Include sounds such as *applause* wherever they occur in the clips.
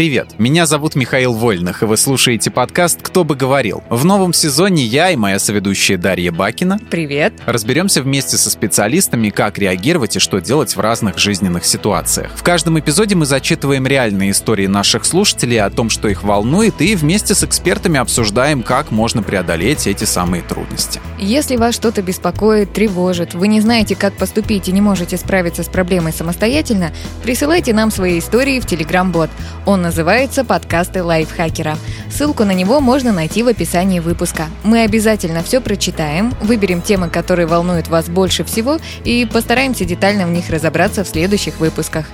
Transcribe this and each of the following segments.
Привет, меня зовут Михаил Вольных, и вы слушаете подкаст «Кто бы говорил». В новом сезоне я и моя соведущая Дарья Бакина Привет. разберемся вместе со специалистами, как реагировать и что делать в разных жизненных ситуациях. В каждом эпизоде мы зачитываем реальные истории наших слушателей о том, что их волнует, и вместе с экспертами обсуждаем, как можно преодолеть эти самые трудности. Если вас что-то беспокоит, тревожит, вы не знаете, как поступить и не можете справиться с проблемой самостоятельно, присылайте нам свои истории в Telegram-бот. Он называется «Подкасты лайфхакера». Ссылку на него можно найти в описании выпуска. Мы обязательно все прочитаем, выберем темы, которые волнуют вас больше всего, и постараемся детально в них разобраться в следующих выпусках.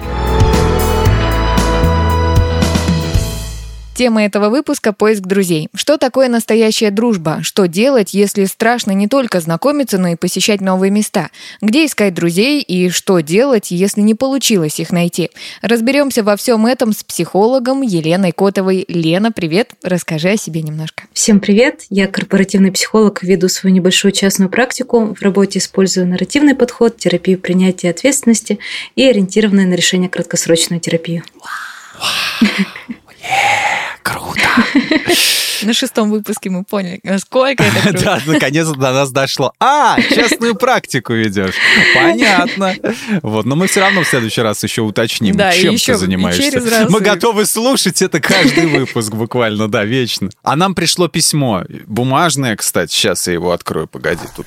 Тема этого выпуска – поиск друзей. Что такое настоящая дружба? Что делать, если страшно не только знакомиться, но и посещать новые места? Где искать друзей и что делать, если не получилось их найти? Разберемся во всем этом с психологом Еленой Котовой. Лена, привет, расскажи о себе немножко. Всем привет! Я корпоративный психолог, веду свою небольшую частную практику. В работе использую нарративный подход, терапию принятия ответственности и ориентированную на решение краткосрочную терапию. *laughs* Круто! *laughs* На шестом выпуске мы поняли, насколько это круто. Да, наконец-то до нас дошло. А, частную практику ведешь. Понятно. Вот, но мы все равно в следующий раз еще уточним, Да, чем еще ты занимаешься. Мы и- готовы слушать это каждый выпуск буквально, да, вечно. А нам пришло письмо. Бумажное, кстати. Сейчас я его открою, погоди, тут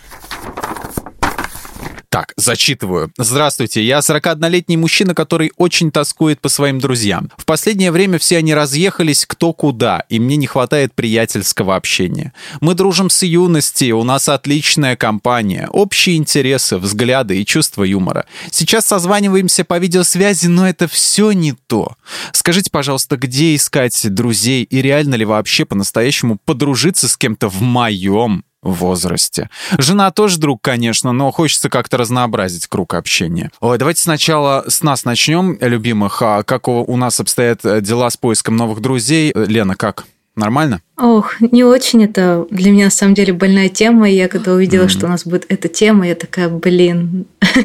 так, зачитываю. Здравствуйте, я 41-летний мужчина, который очень тоскует по своим друзьям. В последнее время все они разъехались кто куда, и мне не хватает приятельского общения. Мы дружим с юности, у нас отличная компания, общие интересы, взгляды и чувство юмора. Сейчас созваниваемся по видеосвязи, но это все не то. Скажите, пожалуйста, где искать друзей и реально ли вообще по-настоящему подружиться с кем-то в моем возрасте. Жена тоже друг, конечно, но хочется как-то разнообразить круг общения. Ой, давайте сначала с нас начнем, любимых. А как у, нас обстоят э, дела с поиском новых друзей? Э, Лена, как? Нормально? Ох, не очень это для меня на самом деле больная тема. И я когда увидела, Мгм. что у нас будет эта тема, я такая, блин. *laughs*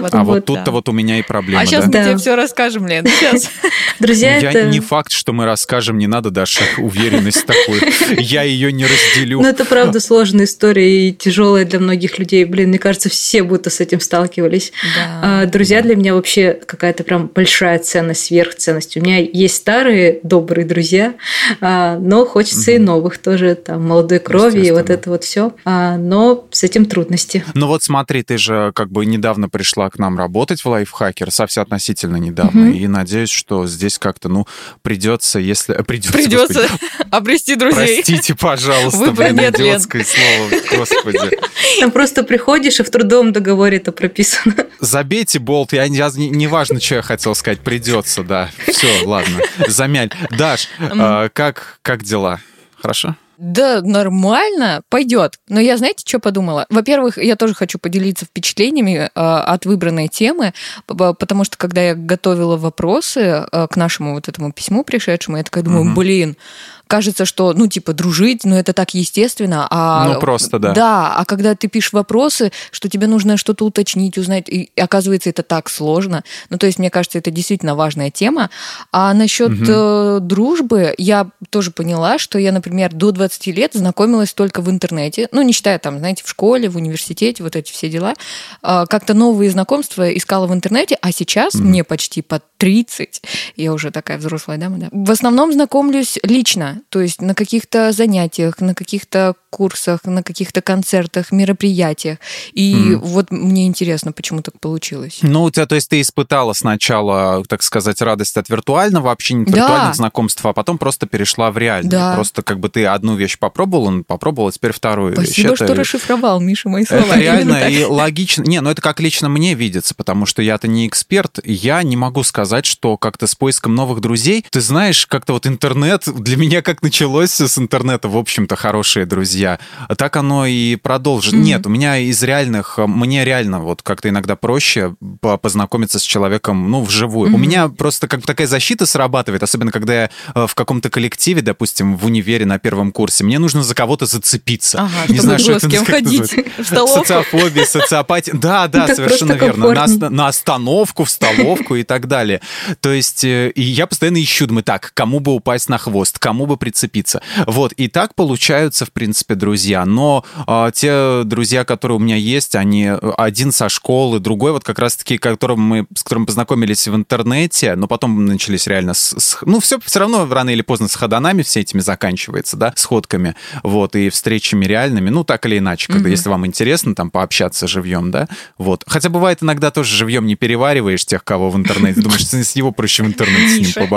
Вот, а вот, вот тут-то да. вот у меня и проблема, А сейчас да? мы Да. тебе все расскажем, Лен. Сейчас. *laughs* Друзья, Я это... не факт, что мы расскажем, не надо, Даша, уверенность такую. *laughs* Я ее не разделю. Ну, это правда сложная история и тяжелая для многих людей. Блин, мне кажется, все будто с этим сталкивались. Да. А, Друзья для меня вообще какая-то прям большая ценность, сверхценность. У меня есть старые добрые друзья, а, но хочется и Мгм. новых тоже, там, молодой крови и вот это вот все. Но с этим трудности. Ну вот смотри, ты же как бы недавно пришла к нам работать в Лайфхакер, совсем относительно недавно, Мгм. и надеюсь, что здесь как-то, ну, придется, если... э, Придется, Придется господи. *laughs* обрести друзей. Простите, пожалуйста, Выбора блин, нет, идиотское слово, господи. Там просто приходишь, и в трудовом договоре это прописано. Забейте болт, я, я не, не важно, что я хотел сказать, придется, да. Все, ладно, замяль. Даш, а, как, как дела? Хорошо? Да, нормально, пойдет. Но я, знаете, что подумала? Во-первых, я тоже хочу поделиться впечатлениями э, от выбранной темы, потому что когда я готовила вопросы э, к нашему вот этому письму пришедшему, я такая думаю, Мгм. блин, кажется, что, ну, типа, дружить, ну, это так естественно. А, Ну, просто, да. Да, а когда ты пишешь вопросы, что тебе нужно что-то уточнить, узнать, и оказывается, это так сложно. Ну, то есть, мне кажется, это действительно важная тема. А насчет э, дружбы, я тоже поняла, что я, например, до 20 лет знакомилась только в интернете, ну, не считая там, знаете, в школе, в университете, вот эти все дела. А, Как-то новые знакомства искала в интернете, а сейчас Мгм. мне почти под 30, я уже такая взрослая дама, да. В основном знакомлюсь лично, то есть на каких-то занятиях, на каких-то курсах, на каких-то концертах, мероприятиях. И Мгм. вот мне интересно, почему так получилось. Ну, у тебя, то есть, ты испытала сначала, так сказать, радость от виртуального общения, от Да. виртуальных знакомств, а потом просто перешла в реальное. Да. Просто как бы ты одну вещь попробовала, попробовала теперь вторую Спасибо, вещь. что расшифровал, Миша, мои слова. Это реально и логично. Не, ну это как лично мне видится, потому что я-то не эксперт. Я не могу сказать, что как-то с поиском новых друзей, ты знаешь, как-то вот интернет для меня как началось с интернета, в общем-то, хорошие друзья, так оно и продолжит. Mm-hmm. Нет, у меня из реальных, мне реально вот как-то иногда проще познакомиться с человеком, ну, вживую. Mm-hmm. У меня просто как бы такая защита срабатывает, особенно когда я э, в каком-то коллективе, допустим, в универе на первом курсе, мне нужно за кого-то зацепиться. Ага, не знаю, что это, ходить в столовку. Социофобия, социопатия. Да, *laughs* да, совершенно верно. На, на остановку, в столовку и так далее. То есть, э, и я постоянно ищу, думаю, так, кому бы упасть на хвост, кому бы прицепиться. Вот, и так получаются, в принципе, друзья. Но а, те друзья, которые у меня есть, они э, один со школы, другой вот как раз-таки, которым мы, с которым познакомились в интернете, но потом начались реально с, с, ну, все все равно рано или поздно с ходанами все этими заканчивается, да, сходками, вот, и встречами реальными, ну, так или иначе, когда, mm-hmm. если вам интересно там пообщаться живьем, да, вот. Хотя бывает иногда тоже живьем не перевариваешь тех, кого в интернете, думаешь, *laughs* с него проще в интернете с ним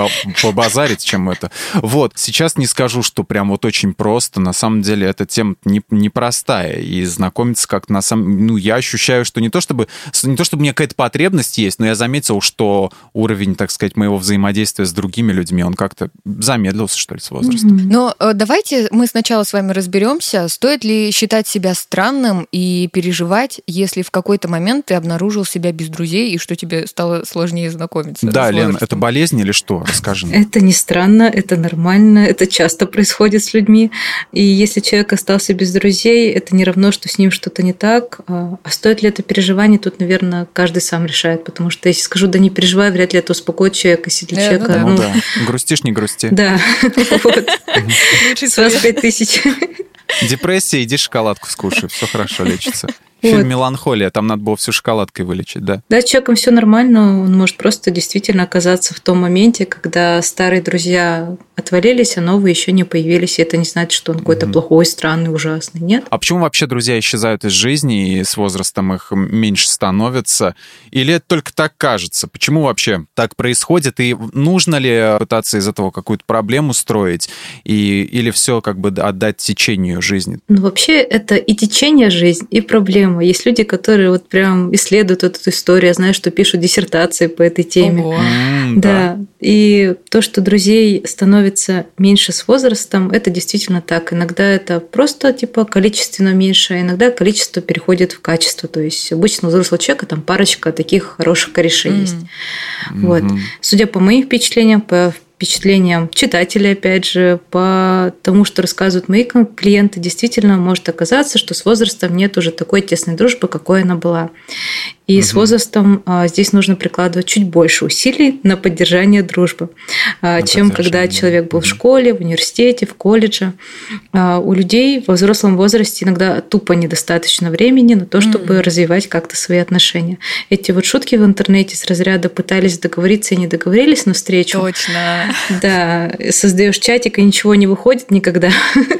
побазарить, чем это. Вот, сейчас не скажу, что прям вот очень просто, на самом деле эта тема непростая, не и знакомиться как на самом... Ну, я ощущаю, что не то чтобы... Не то чтобы у меня какая-то потребность есть, но я заметил, что уровень, так сказать, моего взаимодействия с другими людьми, он как-то замедлился, что ли, с возрастом. Mm-hmm. Но э, давайте мы сначала с вами разберемся, стоит ли считать себя странным и переживать, если в какой-то момент ты обнаружил себя без друзей и что тебе стало сложнее знакомиться. Да, Лен, это болезнь или что? Расскажи. Это не странно, это нормально, это часто происходит с людьми. И если человек остался без друзей, это не равно, что с ним что-то не так. А, а стоит ли это переживание, тут, наверное, каждый сам решает, потому что если скажу, да не переживай, вряд ли это успокоит человека, если для человека... Ну, да. ну, да. Грустишь, не грусти. *laughs* Да. *laughs* С вас пять тысяч. Депрессия, иди шоколадку скушай, все хорошо лечится. Фильм вот. «Меланхолия», там надо было всю шоколадкой вылечить, да? Да, с человеком все нормально, он может просто действительно оказаться в том моменте, когда старые друзья отвалились, а новые еще не появились, и это не значит, что он какой-то mm-hmm. плохой, странный, ужасный, нет? А почему вообще друзья исчезают из жизни, и с возрастом их меньше становится? Или это только так кажется? Почему вообще так происходит, и нужно ли пытаться из этого какую-то проблему строить, и, или все как бы отдать течению жизни? Ну, вообще, это и течение жизни, и проблема тема. Есть люди, которые вот прям исследуют эту историю, я знаю, что пишут диссертации по этой теме. Ого. да. да. И то, что друзей становится меньше с возрастом, это действительно так. Иногда это просто типа количественно меньше, а иногда количество переходит в качество. То есть обычно у взрослого человека там парочка таких хороших корешей mm. есть. Mm-hmm. Вот. Судя по моим впечатлениям, по впечатлениям читателей, опять же, по тому, что рассказывают мои клиенты, действительно может оказаться, что с возрастом нет уже такой тесной дружбы, какой она была. И угу. с возрастом а, здесь нужно прикладывать чуть больше усилий на поддержание дружбы, а, чем когда человек был угу. в школе, в университете, в колледже. А, у людей во взрослом возрасте иногда тупо недостаточно времени на то, чтобы угу. развивать как-то свои отношения. Эти вот шутки в интернете с разряда пытались договориться и не договорились на встречу. Точно. *laughs* Да, создаешь чатик и ничего не выходит никогда. *laughs*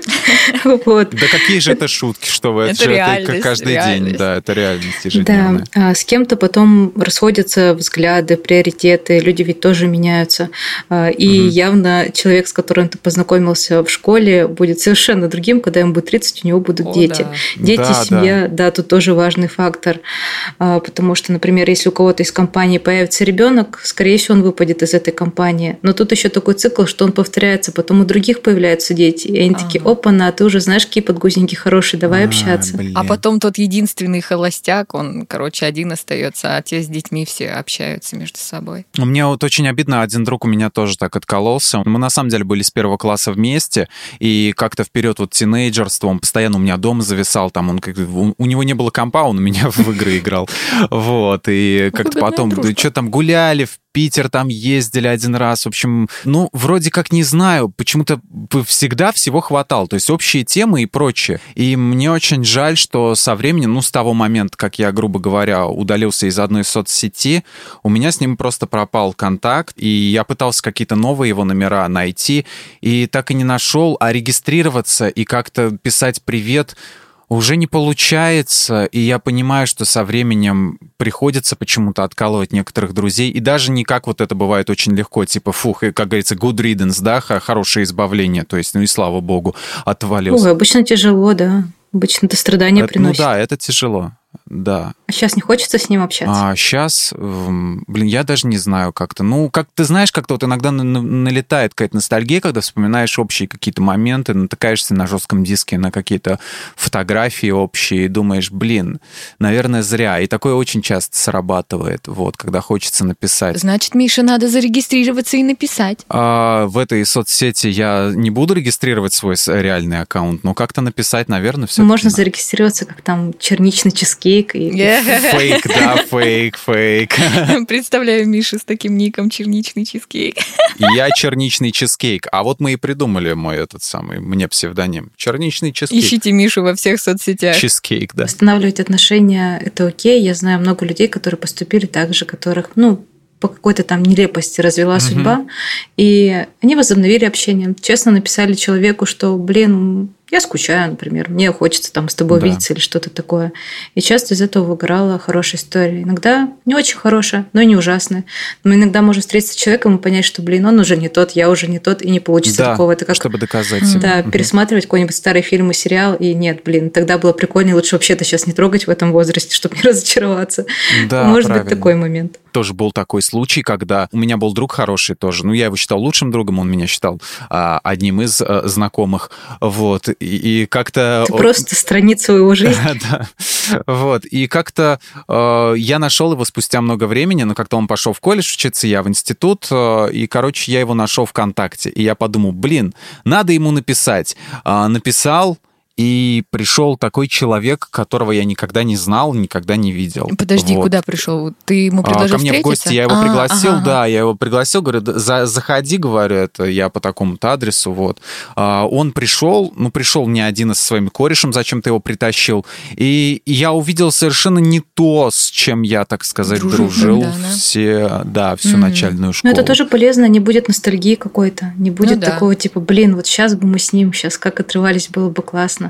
Вот. Да какие же это шутки, что вы? Это, это каждый день, да, это реальность ежедневная. Да, с кем-то потом расходятся взгляды, приоритеты, люди ведь тоже меняются. А, и явно человек, с которым ты познакомился в школе, будет совершенно другим, когда ему будет 30, у него будут дети. Дети, семья, да, тут тоже важный фактор. А, потому что, например, если у кого-то из компании появится ребенок, скорее всего, он выпадет из этой компании. Но тут еще такой цикл, что он повторяется, потом у других появляются дети, и они ага. такие, опа, на, ты уже знаешь, какие подгузники хорошие, давай а, общаться. Блин. А потом тот единственный холостяк, он, короче, один остается, а те с детьми все общаются между собой. Меня вот очень обидно, один друг у меня тоже так откололся. Мы на самом деле были с первого класса вместе, и как-то вперед вот тинейджерство, он постоянно у меня дома зависал, там он как у него не было компа, он у меня *laughs* в игры играл. Вот, и как-то потом, что там гуляли в Питер там ездили один раз. В общем, ну, вроде как не знаю, почему-то всегда всего хватало. То есть общие темы и прочее. И мне очень жаль, что со временем, ну, с того момента, как я, грубо говоря, удалился из одной соцсети, у меня с ним просто пропал контакт, и я пытался какие-то новые его номера найти, и так и не нашел, а регистрироваться и как-то писать «привет» уже не получается, и я понимаю, что со временем приходится почему-то откалывать некоторых друзей, и даже не как вот это бывает очень легко, типа, фух, и, как говорится, good riddance, да, хорошее избавление, то есть, ну и слава богу, отвалился. Ой, обычно тяжело, да. Обычно это страдания это, приносит. Ну да, это тяжело. Да. А сейчас не хочется с ним общаться? А сейчас, блин, я даже не знаю как-то. Ну, как ты знаешь, как-то вот иногда налетает какая-то ностальгия, когда вспоминаешь общие какие-то моменты, натыкаешься на жестком диске на какие-то фотографии общие, и думаешь, блин, наверное, зря. И такое очень часто срабатывает, вот, когда хочется написать. Значит, Миша, надо зарегистрироваться и написать. А, в этой соцсети я не буду регистрировать свой реальный аккаунт, но как-то написать, наверное, все. Можно зарегистрироваться как там черничный чизкейк. И... Фейк, да, фейк, фейк. *laughs* Представляю Мишу с таким ником черничный чизкейк. Я черничный чизкейк. А вот мы и придумали мой этот самый, мне псевдоним. Черничный чизкейк. Ищите Мишу во всех соцсетях. Чизкейк, да. Восстанавливать отношения – это окей. Я знаю много людей, которые поступили так же, которых, ну, по какой-то там нелепости развела угу. судьба. И они возобновили общение. Честно написали человеку, что, блин, я скучаю, например, мне хочется там с тобой да. увидеться или что-то такое. И часто из этого выгорала хорошая история. Иногда не очень хорошая, но и не ужасная. Но иногда можно встретиться с человеком и понять, что, блин, он уже не тот, я уже не тот, и не получится да, такого. Это как, чтобы доказать. Да, угу. пересматривать какой-нибудь старый фильм и сериал, и нет, блин, тогда было прикольнее, лучше вообще-то сейчас не трогать в этом возрасте, чтобы не *laughs* разочароваться. Да, Может правильно. быть такой момент. Тоже был такой случай, когда у меня был друг хороший тоже. Ну, я его считал лучшим другом, он меня считал а, одним из а, знакомых. Вот. И, и как-то... Это просто страница его *laughs* жизни. да. Вот. И как-то э, я нашел его спустя много времени, но как-то он пошел в колледж учиться, я в институт, э, и, короче, я его нашел ВКонтакте. И я подумал, блин, надо ему написать. Э, написал, и пришел такой человек, которого я никогда не знал, никогда не видел. Подожди, вот. куда пришел? Ты ему предложил а, Ко мне встретиться? в гости, я его а, пригласил, ага. да, я его пригласил, говорю, за, заходи, говорю, это я по такому-то адресу, вот. А, он пришел, ну, пришел не один, а со своим корешем, зачем-то его притащил, и я увидел совершенно не то, с чем я, так сказать, Дружил, дружил да, все, да, всю mm-hmm. начальную школу. Но это тоже полезно, не будет ностальгии какой-то, не будет ну, да. такого типа, блин, вот сейчас бы мы с ним, сейчас как отрывались, было бы классно.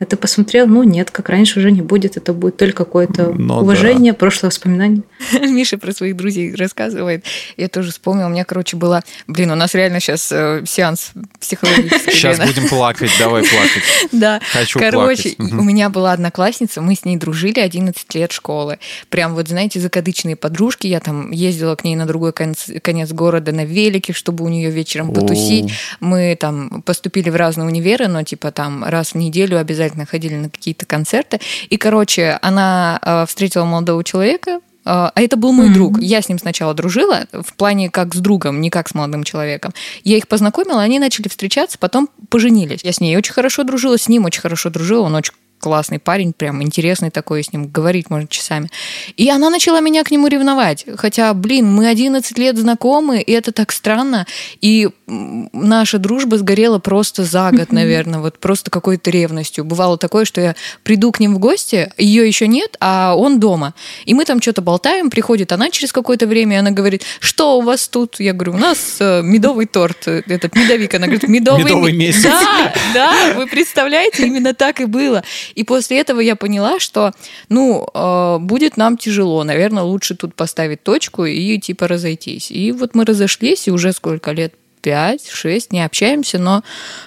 А ты посмотрел, ну нет, как раньше уже не будет, это будет только какое-то ну, уважение, да. прошлое воспоминание. *laughs* Миша про своих друзей рассказывает. Я тоже вспомнила, у меня, короче, была... Блин, у нас реально сейчас э, сеанс психологический. Сейчас будем плакать, давай плакать. *laughs* Да. Хочу Короче, плакать. у меня была одноклассница, мы с ней дружили 11 лет школы. Прям вот, знаете, закадычные подружки. Я там ездила к ней на другой конец, конец города на велике, чтобы у нее вечером потусить. Мы там поступили в разные универы, но типа там раз в неделю обязательно обязательно ходили на какие-то концерты. И, короче, она э, встретила молодого человека, э, а это был мой mm-hmm. друг. Я с ним сначала дружила, в плане как с другом, не как с молодым человеком. Я их познакомила, они начали встречаться, потом поженились. Я с ней очень хорошо дружила, с ним очень хорошо дружила, он очень классный парень, прям интересный такой, с ним говорить можно часами. И она начала меня к нему ревновать. Хотя, блин, мы 11 лет знакомы, и это так странно. И наша дружба сгорела просто за год, наверное, вот просто какой-то ревностью. Бывало такое, что я приду к ним в гости, ее еще нет, а он дома. И мы там что-то болтаем, приходит она через какое-то время, и она говорит, что у вас тут? Я говорю, у нас э, медовый торт, э, этот медовик. Она говорит, медовый, медовый месяц. Да, да, вы представляете, именно так и было. И после этого я поняла, что, ну, э, будет нам тяжело, наверное, лучше тут поставить точку и типа разойтись. И вот мы разошлись, и уже сколько лет? Пять, шесть, не общаемся, но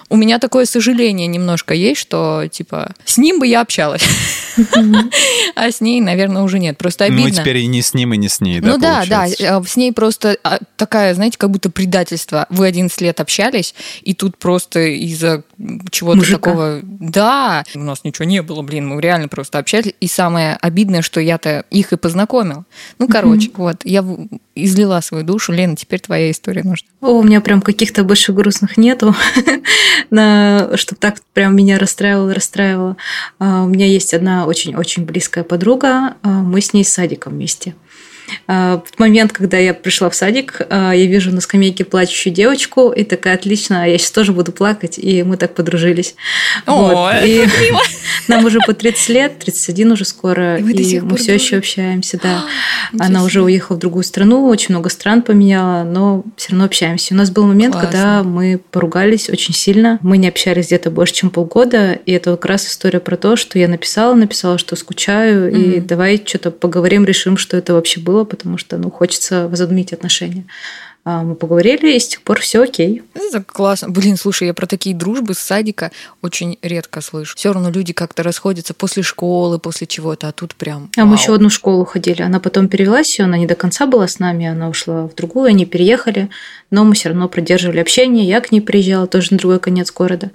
у меня такое сожаление немножко есть, что, типа, с ним бы я общалась. А с ней, наверное, уже нет. Просто ну, обидно. Ну, теперь и не с ним, и не с ней, Ну да, да, а, с ней просто а, такая, знаете, как будто предательство. Вы 11 лет общались, и тут просто из-за чего-то такого... Да, у нас ничего не было, блин, мы реально просто общались. И самое обидное, что я-то их и познакомил. Ну, короче, вот, я излила свою душу. Лена, теперь твоя история нужна. О, у меня прям каких-то больше грустных нету, *laughs* чтобы так прям меня расстраивало, расстраивало. А, у меня есть одна очень-очень близкая подруга, а, мы с ней с садиком вместе. А, в момент, когда я пришла в садик, а, я вижу на скамейке плачущую девочку, и такая, отлично, я сейчас тоже буду плакать, и мы так подружились. О, вот. это и мило. *laughs* Нам уже по 30 лет, 31 уже скоро, и, и мы все еще общаемся, да. Она уже уехала в другую страну, очень много стран поменяла, но все равно общаемся. У нас был момент, Классно. когда мы поругались очень сильно, мы не общались где-то больше, чем полгода, и это как раз история про то, что я написала, написала, что скучаю, mm-hmm. и давай что-то поговорим, решим, что это вообще было, потому что, ну, хочется возобновить отношения. А, мы поговорили, и с тех пор все окей. Это классно. Блин, слушай, я про такие дружбы с садика очень редко слышу. Все равно люди как-то расходятся после школы, после чего-то, а тут прям. А мы еще одну школу ходили. Она потом перевелась, она не до конца была с нами, она ушла в другую, они переехали, но мы все равно продерживали общение. Я к ней приезжала тоже на другой конец города.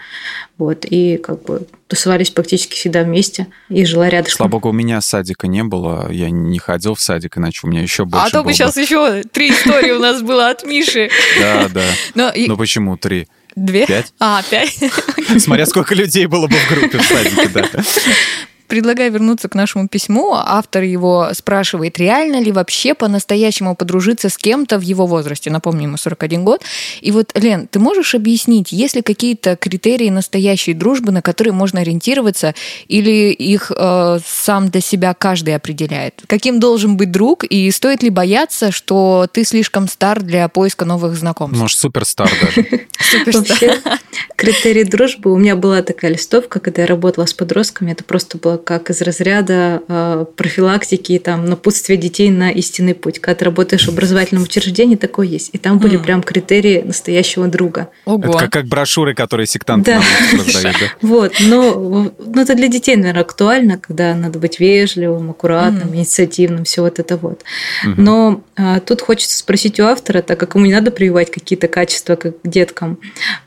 Вот, и как бы тусовались практически всегда вместе и жила рядом. Слава богу, у меня садика не было, я не ходил в садик, иначе у меня еще больше А то бы сейчас еще три истории у нас было от Миши. Да, да. Но ну почему три? Две? Пять? А, пять. Смотря сколько людей было бы в группе в садике, да. Предлагаю вернуться к нашему письму. Автор его спрашивает, реально ли вообще по-настоящему подружиться с кем-то в его возрасте. Напомню, ему 41 год. И вот, Лен, ты можешь объяснить, есть ли какие-то критерии настоящей дружбы, на которые можно ориентироваться, или их э, сам для себя каждый определяет? Каким должен быть друг, и стоит ли бояться, что ты слишком стар для поиска новых знакомств? Может, суперстар даже. *laughs* Вообще, критерий дружбы. У меня была такая листовка, когда я работала с подростками. Это просто было как из разряда э, профилактики и там напутствия детей на истинный путь. Когда ты работаешь в образовательном учреждении, такое есть. И там были прям критерии настоящего друга. Ого. Это как, как брошюры, которые сектанты да. раздают, *laughs* да? Вот, но ну, это для детей, наверное, актуально, когда надо быть вежливым, аккуратным, mm. инициативным, все вот это вот. Mm-hmm. Но а, тут хочется спросить у автора, так как ему не надо прививать какие-то качества как деткам,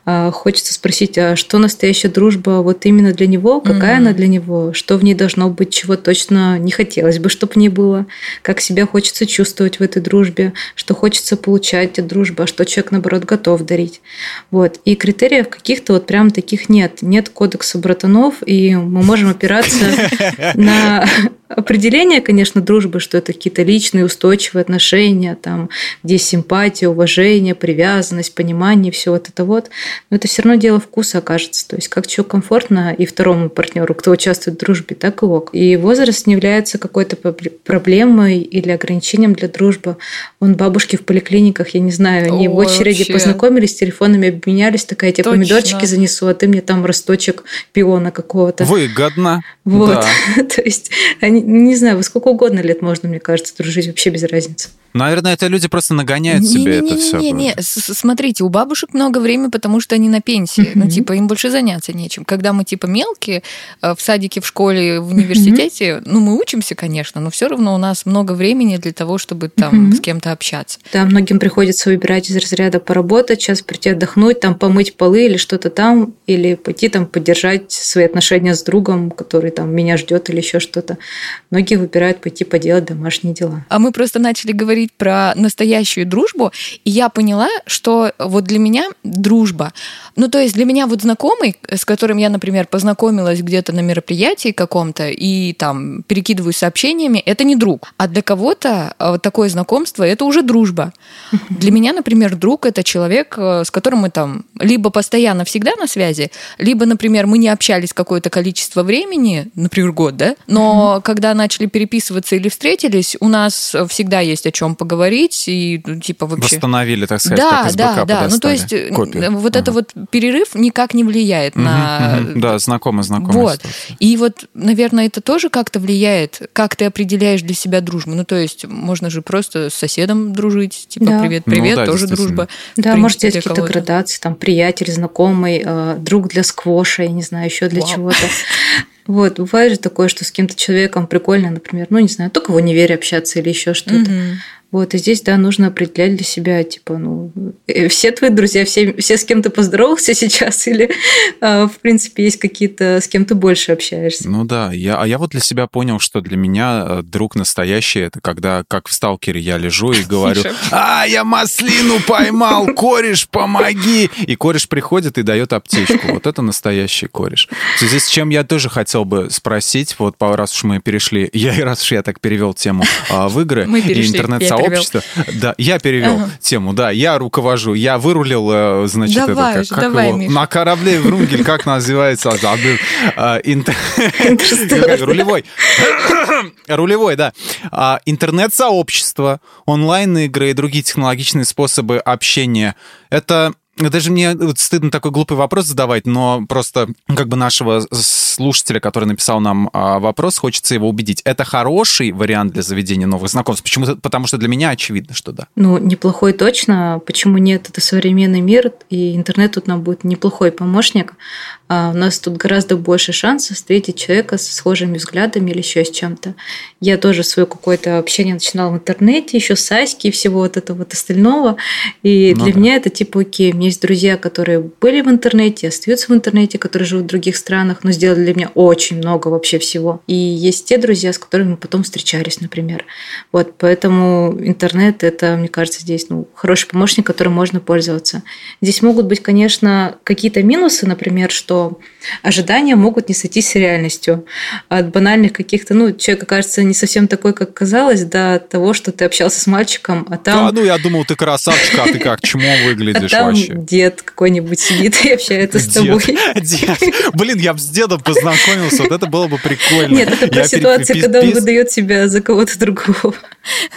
а, хочется спросить, а что настоящая дружба вот именно для него, какая mm-hmm. она для него, что в ней должно быть, чего точно не хотелось бы, чтобы не было, как себя хочется чувствовать в этой дружбе, что хочется получать от дружбы, а что человек, наоборот, готов дарить. Вот. И критериев каких-то вот прям таких нет. Нет кодекса братанов, и мы можем опираться *laughs* на определение, конечно, дружбы, что это какие-то личные устойчивые отношения, там, где симпатия, уважение, привязанность, понимание, все вот это вот. Но это все равно дело вкуса окажется. То есть как человеку комфортно и второму партнеру, кто участвует в дружбе, так и ок. И возраст не является какой-то проблемой или ограничением для дружбы. Он бабушки в поликлиниках, я не знаю, они О, в очереди вообще. познакомились, телефонами обменялись, такая, тебе помидорчики занесу, а ты мне там росточек пиона какого-то. Выгодно. Вот. Да. *laughs* То есть они не знаю, во сколько угодно лет можно, мне кажется, дружить, вообще без разницы. Наверное, это люди просто нагоняют не, себе не, это не, все. Не, не, смотрите, у бабушек много времени, потому что они на пенсии. Mm-hmm. Ну, типа, им больше заняться нечем. Когда мы, типа, мелкие, э, в садике, в школе, в университете, mm-hmm. ну, мы учимся, конечно, но все равно у нас много времени для того, чтобы там mm-hmm. с кем-то общаться. Да, многим приходится выбирать из разряда поработать, сейчас прийти отдохнуть, там помыть полы или что-то там, или пойти там поддержать свои отношения с другом, который там меня ждет или еще что-то. Многие выбирают пойти поделать домашние дела. А мы просто начали говорить говорить про настоящую дружбу, и я поняла, что вот для меня дружба, ну то есть для меня вот знакомый, с которым я, например, познакомилась где-то на мероприятии каком-то и там перекидываю сообщениями, это не друг. А для кого-то э, вот такое знакомство это уже дружба. Для меня, например, друг это человек, э, с которым мы там либо постоянно всегда на связи, либо, например, мы не общались какое-то количество времени, например, год, да, но когда начали переписываться или встретились, у нас всегда есть о чем чем поговорить и ну, типа вообще... Восстановили, так сказать, да, как из да, да. Ну, то есть копию. вот uh-huh. это вот перерыв никак не влияет uh-huh, на... Uh-huh. Да, знакомо, знакомо. Вот. Ситуация. И вот, наверное, это тоже как-то влияет, как ты определяешь для себя дружбу. Ну, то есть можно же просто с соседом дружить, типа да. привет, привет, ну, да, тоже дружба. Да, может быть какие-то градации, там приятель, знакомый, э, друг для сквоша, я не знаю, еще для Вау. чего-то. *laughs* Вот, бывает же такое, что с кем-то человеком прикольно, например, ну, не знаю, только в универе общаться или еще что-то. Угу. Вот, и здесь, да, нужно определять для себя, типа, ну, э, все твои друзья, все, все с кем ты поздоровался *laughs* сейчас, или, а, в принципе, есть какие-то, с кем ты больше общаешься? Ну да, я, а я вот для себя понял, что для меня э, друг настоящий, это когда, как в «Сталкере», я лежу и говорю, а, я маслину поймал, кореш, помоги! И кореш приходит и дает аптечку. Вот это настоящий кореш. В связи с чем я тоже хотел бы спросить, вот раз уж мы перешли, я и раз уж я так перевел тему а, в игры и интернет сообщество. Да, я перевел ага. тему, да, я руковожу, я вырулил, э, значит, давай это, как, как давай, его, на корабле Врунгель, как называется, забыл, а, *laughs* рулевой, *coughs* рулевой, да, а, интернет-сообщество, онлайн-игры и другие технологичные способы общения. Это даже мне стыдно такой глупый вопрос задавать, но просто как бы нашего слушателя, который написал нам а, вопрос, хочется его убедить. Это хороший вариант для заведения новых знакомств? Почему? Потому что для меня очевидно, что да. Ну, неплохой точно. Почему нет? Это современный мир, и интернет тут нам будет неплохой помощник. А у нас тут гораздо больше шансов встретить человека с схожими взглядами или еще с чем-то. Я тоже свое какое-то общение начинала в интернете, еще с Аськи и всего вот этого вот остального. И ну, для да. меня это типа окей. У меня есть друзья, которые были в интернете, остаются в интернете, которые живут в других странах, но сделали для меня очень много вообще всего. И есть те друзья, с которыми мы потом встречались, например. Вот, поэтому интернет это, мне кажется, здесь ну, хороший помощник, которым можно пользоваться. Здесь могут быть, конечно, какие-то минусы, например, что ожидания могут не сойтись с реальностью. От банальных каких-то, ну, человек окажется не совсем такой, как казалось, до того, что ты общался с мальчиком, а там... Да, ну, я думал, ты красавчик, а ты как, чему *laughs* выглядишь а там вообще? дед какой-нибудь сидит и общается с тобой. *laughs* Дед. Блин, я бы с дедом познакомился, вот это было бы прикольно. Нет, это про ситуацию, когда он выдает себя за кого-то другого.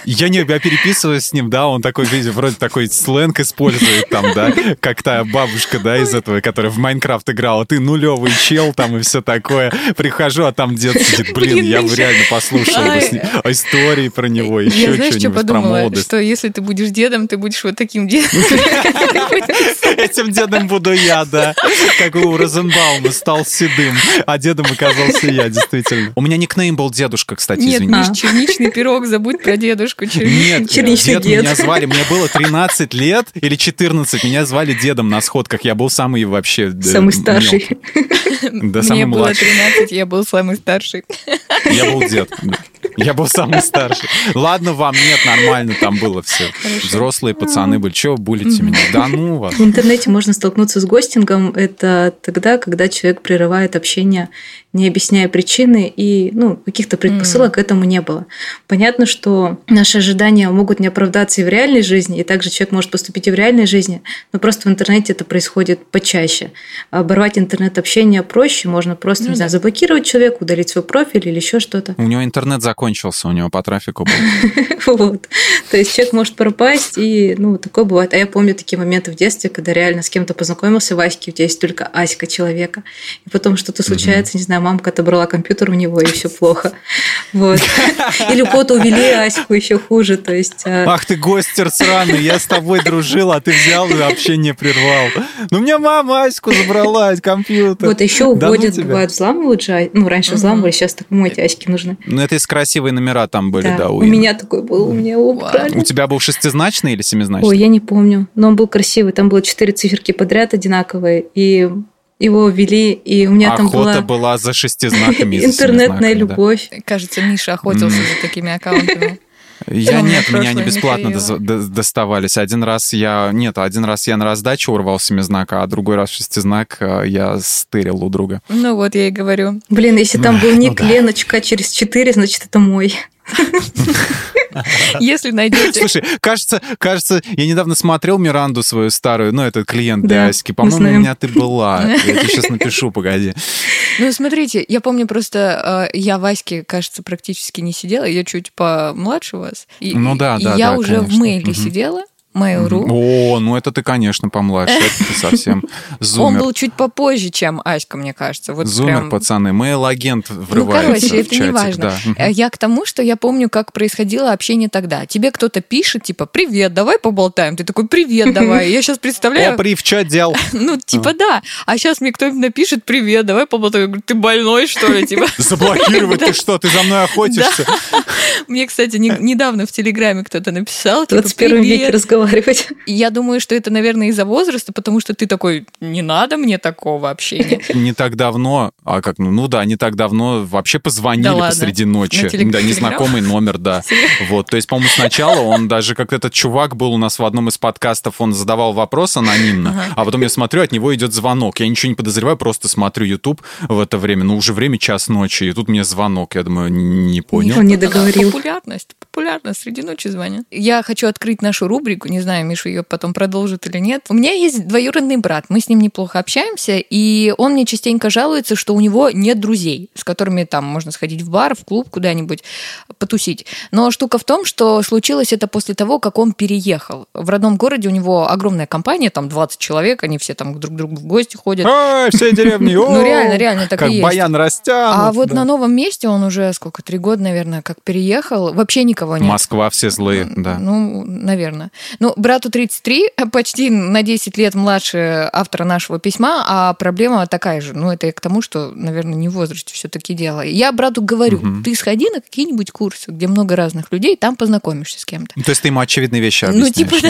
Я не, я переписываюсь с ним, да, он такой, вроде такой сленг использует там, да, как та бабушка, да, из этого, которая в Майнкрафт играла ты нулевый чел там и все такое. Прихожу, а там дед сидит, блин, я бы реально послушал истории про него, еще что-нибудь про молодость. что если ты будешь дедом, ты будешь вот таким дедом. *laughs* Этим дедом буду я, да. Как у Розенбаума стал седым, *laughs* а дедом оказался я, действительно. У меня никнейм был дедушка, кстати, Нет, извини. Миш, черничный пирог, забудь про дедушку. Нет, черничный дед меня звали, мне было 13 лет или 14, меня звали дедом на сходках, я был самый вообще... Самый старший. Да, Мне было 13, я был самый старший. Я был дед. Я был самый старший. Ладно вам, нет, нормально там было все. Хорошо. Взрослые пацаны были. Чего булите меня? Да ну вас. В интернете можно столкнуться с гостингом. Это тогда, когда человек прерывает общение, не объясняя причины, и ну, каких-то предпосылок mm. к этому не было. Понятно, что наши ожидания могут не оправдаться и в реальной жизни, и также человек может поступить и в реальной жизни, но просто в интернете это происходит почаще. Оборвать интернет-общение проще, можно просто, ну, не да. знаю, заблокировать человека, удалить свой профиль или еще что-то. У него интернет закончился, у него по трафику был. *laughs* Вот. То есть человек может пропасть, и ну, такое бывает. А я помню такие моменты в детстве, когда реально с кем-то познакомился, Ваське, у тебя есть только Аська человека, и потом что-то случается, не знаю, мамка отобрала компьютер у него, и все плохо. *laughs* Вот. Или у кого-то увели Аську, еще хуже. То есть... А Ах ты гостер сраный, я с тобой дружил, а ты взял и вообще не прервал. Ну, у меня мама Аську забрала, компьютер. Вот еще уводят, ну бывает, взламывают же. Ну, раньше взламывали, сейчас так ему Аськи нужны. Ну, это из красивые номера там были, да. У меня такой был, у меня украли. У тебя был шестизначный или семизначный? Ой, я не помню, но он был красивый. Там было четыре циферки подряд одинаковые, и его ввели, и у меня Охота там была... была за шестизнаками. *laughs* Интернетная любовь. Кажется, Миша охотился за такими аккаунтами. Я нет, меня они бесплатно доставались. Один раз я... Нет, один раз я на раздачу урвал семизнака, а другой раз шестизнак э, я стырил у друга. Ну вот, я и говорю. Блин, если там был ник ну, Леночка через четыре, значит, это мой. Если найдете. Слушай, кажется, кажется, я недавно смотрел Миранду свою старую, ну, этот клиент для Аськи. По-моему, у меня ты была. Я тебе сейчас *laughs* напишу, погоди. Ну, смотрите, я помню просто, э, я Ваське, кажется, практически не сидела, я чуть помладше вас. ну да, да. Я уже в мейле сидела, Mail.ru. О, ну это ты, конечно, помладше, это ты совсем *laughs* зумер. Он был чуть попозже, чем Аська, мне кажется. Вот зумер, прям... пацаны, mail-агент врывается Ну, короче, это чатик, не важно. Да. Я к тому, что я помню, как происходило общение тогда. Тебе кто-то пишет, типа, привет, давай поболтаем. Ты такой, привет, *laughs* давай. Я сейчас представляю... О, при, в чат дел. *laughs* Ну, типа, да. А сейчас мне кто-нибудь напишет, привет, давай поболтаем. Я говорю, ты больной, что ли? Типа. Заблокировать ты что? Ты за мной охотишься? Мне, кстати, недавно в Телеграме кто-то написал, типа, 21 веке разговаривать разговаривать. *laughs* Я думаю, что это, наверное, из-за возраста, потому что ты такой, не надо мне такого общения. *laughs* Не так давно, а как, ну, ну да, не так давно вообще позвонили да посреди ночи. Да, незнакомый номер, да. *laughs* Вот, то есть, по-моему, сначала он даже, как этот чувак был у нас в одном из подкастов, он задавал вопрос анонимно, а потом я смотрю, от него идет звонок. Я ничего не подозреваю, просто смотрю YouTube в это время, ну, уже время час ночи, и тут мне звонок. Я думаю, не понял. Он не договорил. Популярность, популярность, среди ночи звонят. Я хочу открыть нашу рубрику Не знаю, Миша ее потом продолжит или нет. У меня есть двоюродный брат, мы с ним неплохо общаемся, и он мне частенько жалуется, что у него нет друзей, с которыми там можно сходить в бар, в клуб, куда-нибудь потусить. Но штука в том, что случилось это после того, как он переехал. В родном городе у него огромная компания, там 20 человек, они все там друг к другу в гости ходят. Ай, все деревни, *laughs* Ну реально, реально так как и есть. баян растянут. А вот на новом месте он уже сколько, три года, наверное, как переехал, вообще никого нет. Москва все злые, да. Ну, наверное. Ну, брату 33, почти на 10 лет младше автора нашего письма, а проблема такая же. Ну, это и к тому, что, наверное, не в возрасте все-таки дело. Я брату говорю, Мгм. ты сходи на какие-нибудь курсы, где много разных людей, там познакомишься с кем-то. То есть ты ему очевидные вещи Ну, объясняешь. типа,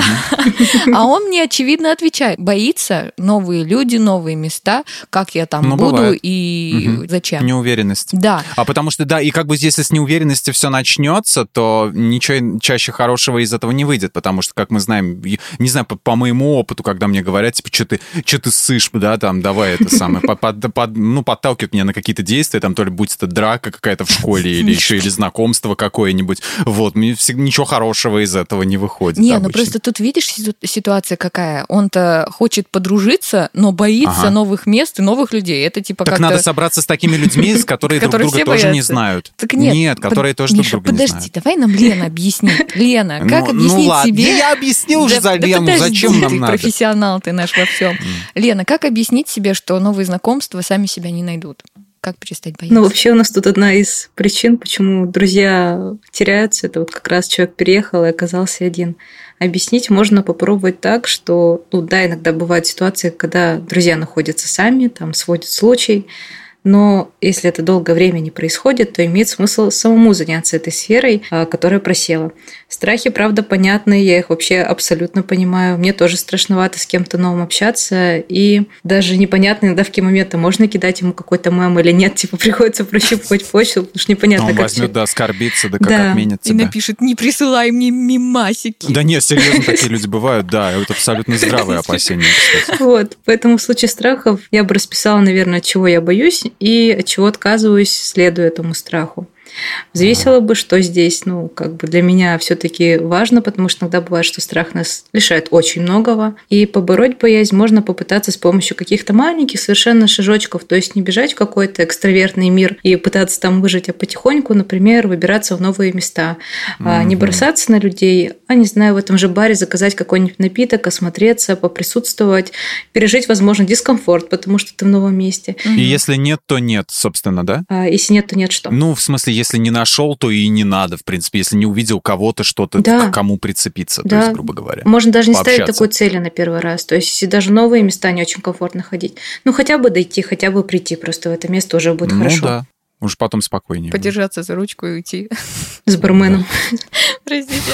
мгм. *laughs* А он мне очевидно отвечает. Боится новые люди, новые места, как я там Ну, буду бывает. и зачем. Неуверенность. Да. А потому что, да, и как бы если с неуверенности все начнется, то ничего чаще хорошего из этого не выйдет, потому что, как мы знаем, не знаю, по, по моему опыту, когда мне говорят, типа, что ты, что ты ссышь, да, там, давай это самое, под- под- под- ну, подталкивают меня на какие-то действия, там, то ли будь это драка какая-то в школе, или еще, или знакомство какое-нибудь, вот, мне всег- ничего хорошего из этого не выходит. Не, ну обычно. просто тут видишь ситу- ситуация какая. Он-то хочет подружиться, но боится Ага. новых мест и новых людей. Это типа Так надо собраться с такими людьми, с *laughs* которые друг Которые друга тоже не знают. Так нет, которые под- тоже друг друга не подожди, знают. давай нам Лена объяснит. Лена, как Ну- ну объяснить себе... я объяснил уже за Лену, зачем нам ты, надо? профессионал ты наш во всем. Лена, как объяснить себе, что новые знакомства сами себя не найдут? Как перестать бояться? Ну, вообще у нас тут одна из причин, почему друзья теряются, это вот как раз человек переехал и оказался один. Объяснить можно попробовать так, что, ну да, иногда бывают ситуации, когда друзья находятся сами, там сводят случай, но если это долгое время не происходит, то имеет смысл самому заняться этой сферой, а, которая просела. Страхи, правда, понятны, я их вообще абсолютно понимаю. Мне тоже страшновато с кем-то новым общаться, и даже непонятно иногда в какие моменты можно кидать ему какой-то мем или нет, типа приходится прощупывать почту, потому что непонятно, Он как возьмет, человек- да, оскорбиться, да как Да. отменит И тебя. напишет, не присылай мне мимасики. Да нет, серьезно, *laughs* такие люди бывают, да, это абсолютно здравые опасения, кстати. Вот, поэтому в случае страхов я бы расписала, наверное, от чего я боюсь и от чего отказываюсь, следуя этому страху. Взвесила бы, что здесь, ну, как бы для меня все-таки важно, потому что иногда бывает, что страх нас лишает очень многого. И побороть боязнь можно попытаться с помощью каких-то маленьких совершенно шажочков, то есть не бежать в какой-то экстравертный мир и пытаться там выжить, а потихоньку, например, выбираться в новые места, А, не бросаться на людей, а не знаю, в этом же баре заказать какой-нибудь напиток, осмотреться, поприсутствовать, пережить, возможно, дискомфорт, потому что ты в новом месте. И если нет, то нет, собственно, да? А если нет, то нет что. Ну, в смысле, если не нашел, то и не надо, в принципе. Если не увидел кого-то, что-то, Да. к кому прицепиться, то Да. есть, грубо говоря. Можно даже не ставить пообщаться. такой цели на первый раз. То есть, даже новые места не очень комфортно ходить, ну хотя бы дойти, хотя бы прийти просто в это место уже будет ну хорошо. да, уже потом спокойнее. будет. Подержаться за ручку и уйти. С барменом. Простите.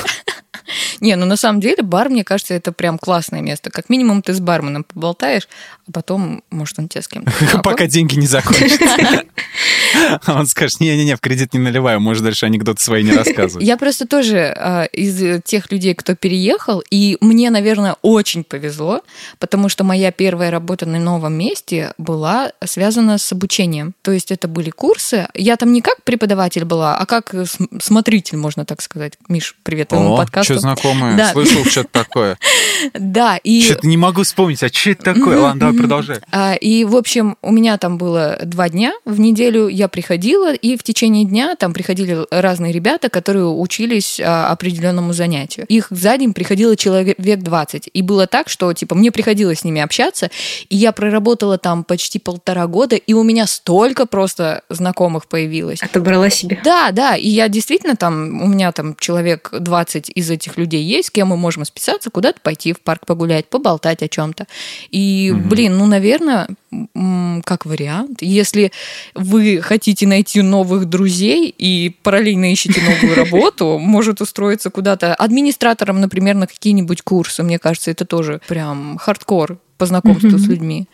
Не, ну на самом деле бар, мне кажется, это прям классное место. Как минимум ты с барменом поболтаешь, а потом, может, он тебя с кем-то. *laughs* Пока деньги не закончатся. *laughs* Он скажет, не-не-не, в кредит не наливаю, может, дальше анекдоты свои не рассказывать. Я просто тоже а, из тех людей, кто переехал, и мне, наверное, очень повезло, потому что моя первая работа на новом месте была связана с обучением. То есть это были курсы. Я там не как преподаватель была, а как см- смотритель, можно так сказать. Миш, привет твоему подкасту. что знакомое, Да. слышал что-то такое. *laughs* Да, и... Что-то не могу вспомнить, а что это такое? Ладно, давай продолжай. А, И, в общем, у меня там было два дня в неделю. Я приходила, и в течение дня там приходили разные ребята, которые учились а, определенному занятию. Их за день приходило человек 20. И было так, что, типа, мне приходилось с ними общаться, и я проработала там почти полтора года, и у меня столько просто знакомых появилось. Отобрала себе. Да, да, и я действительно там, у меня там человек 20 из этих людей есть, с кем мы можем списаться, куда-то пойти в парк погулять, поболтать о чем-то. И, Мгм. блин, ну, наверное, как вариант, если вы хотите найти новых друзей и параллельно ищете новую *laughs* работу, может устроиться куда-то администратором, например, на какие-нибудь курсы. Мне кажется, это тоже прям хардкор по знакомству с людьми.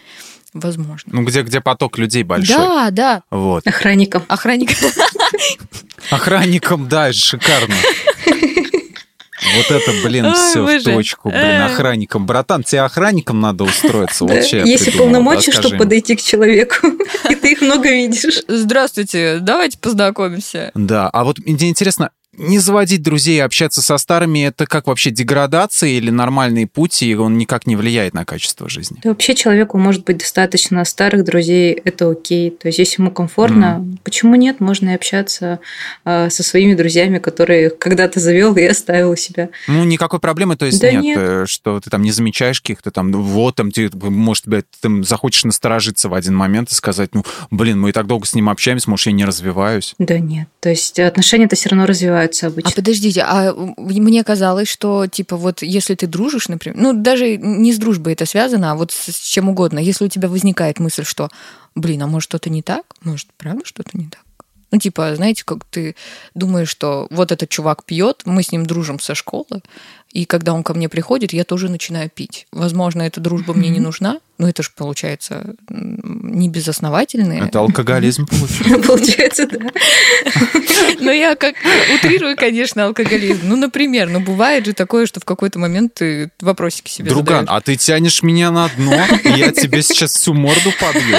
Возможно. Ну, где, где поток людей большой. Да, да. Вот. Охранником. Охранник. Охранником, да, шикарно. *laughs* Вот это, блин, все в точку, блин, охранником. Братан, тебе охранником надо устроиться. Я Если полномочия, чтобы подойти к человеку, *laughs* и ты их много видишь. Здравствуйте, давайте познакомимся. Да, а вот мне интересно, не заводить друзей, общаться со старыми, это как вообще деградация или нормальный путь, и он никак не влияет на качество жизни? Да, вообще человеку может быть достаточно старых друзей, это окей. То есть, если ему комфортно, mm. почему нет? Можно и общаться э, со своими друзьями, которые когда-то завел и оставил у себя. Ну, никакой проблемы, то есть да нет, нет, э, что ты там не замечаешь каких-то там, ну, вот там, ты, может быть, ты захочешь насторожиться в один момент и сказать, ну, блин, мы и так долго с ним общаемся, может, я не развиваюсь. Да нет. То есть отношения-то все равно развиваются обычно. А подождите, а мне казалось, что, типа, вот если ты дружишь, например, ну, даже не с дружбой это связано, а вот с чем угодно, если у тебя возникает мысль, что, блин, а может что-то не так? Может, правда что-то не так? Ну, типа, знаете, как ты думаешь, что вот этот чувак пьет, мы с ним дружим со школы, и когда он ко мне приходит, я тоже начинаю пить. Возможно, эта дружба мне не нужна, но это же получается не безосновательные. Это алкоголизм *laughs* получается. Получается, да. Но я как утрирую, конечно, алкоголизм. Ну, например, ну бывает же такое, что в какой-то момент ты вопросики себе Друган, а ты тянешь меня на дно, и я тебе сейчас всю морду побью.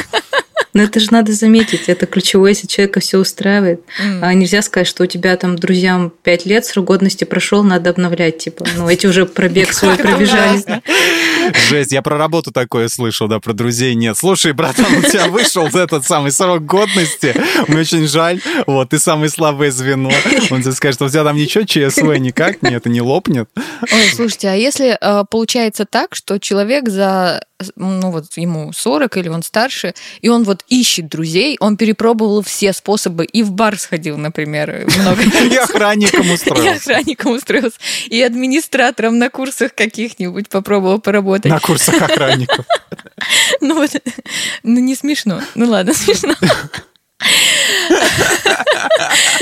Но это же надо заметить, это ключевое, если человека все устраивает. Mm. А нельзя сказать, что у тебя там друзьям 5 лет срок годности прошел, надо обновлять. Типа, ну, эти уже пробег свой пробежали. Жесть, я про работу такое слышал, да, про друзей нет. Слушай, братан, у тебя вышел этот самый срок годности, мне очень жаль, вот, ты самое слабое звено. Он тебе скажет, у тебя там ничего, ЧСВ никак, нет, это не лопнет. Ой, слушайте, а если э, получается так, что человек за ну вот ему 40 или он старше, и он вот ищет друзей, он перепробовал все способы, и в бар сходил, например, много *laughs* И охранником устроился. И охранником устроился. И администратором на курсах каких-нибудь попробовал поработать. На курсах охранников. *laughs* Ну вот, ну не смешно. Ну ладно, смешно. *laughs*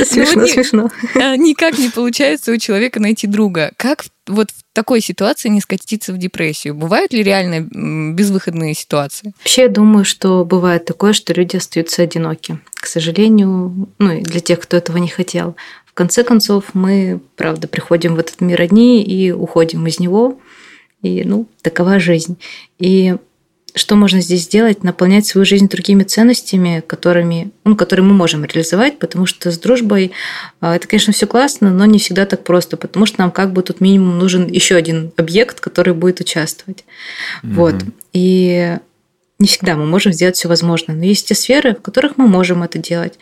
Смешно, ну, смешно. А, никак не получается у человека найти друга. Как вот в такой ситуации не скатиться в депрессию? Бывают ли реально безвыходные ситуации? Вообще, я думаю, что бывает такое, что люди остаются одиноки. К сожалению, ну и для тех, кто этого не хотел. В конце концов, мы, правда, приходим в этот мир одни и уходим из него. И, ну, такова жизнь. И что можно здесь сделать? Наполнять свою жизнь другими ценностями, которыми, ну, которые мы можем реализовать, потому что с дружбой а, это, конечно, все классно, но не всегда так просто, потому что нам как бы тут минимум нужен еще один объект, который будет участвовать. Mm-hmm. Вот. И не всегда мы можем сделать все возможное, но есть те сферы, в которых мы можем это делать.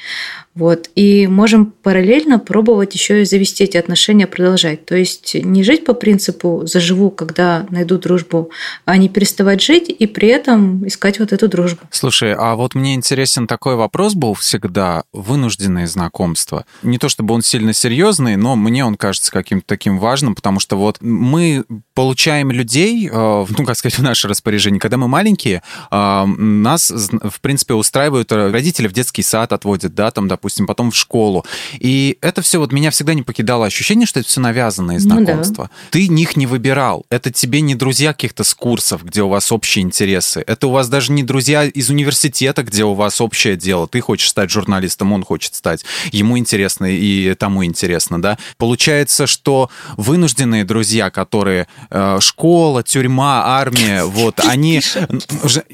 Вот. И можем параллельно пробовать еще и завести эти отношения, продолжать. То есть не жить по принципу «заживу, когда найду дружбу», а не переставать жить и при этом искать вот эту дружбу. Слушай, а вот мне интересен такой вопрос был всегда. Вынужденные знакомства. Не то чтобы он сильно серьезный, но мне он кажется каким-то таким важным, потому что вот мы получаем людей, э, ну, как сказать, в наше распоряжение. Когда мы маленькие, э, нас, в принципе, устраивают родители в детский сад отводят, да, там, допустим, потом в школу. И это все вот меня всегда не покидало ощущение, что это все навязанные знакомства. Ну, да. Ты них не выбирал. Это тебе не друзья каких-то с курсов, где у вас общие интересы. Это у вас даже не друзья из университета, где у вас общее дело. Ты хочешь стать журналистом, он хочет стать. Ему интересно и тому интересно, да. Получается, что вынужденные друзья, которые э, школа, тюрьма, армия, *laughs* вот, они...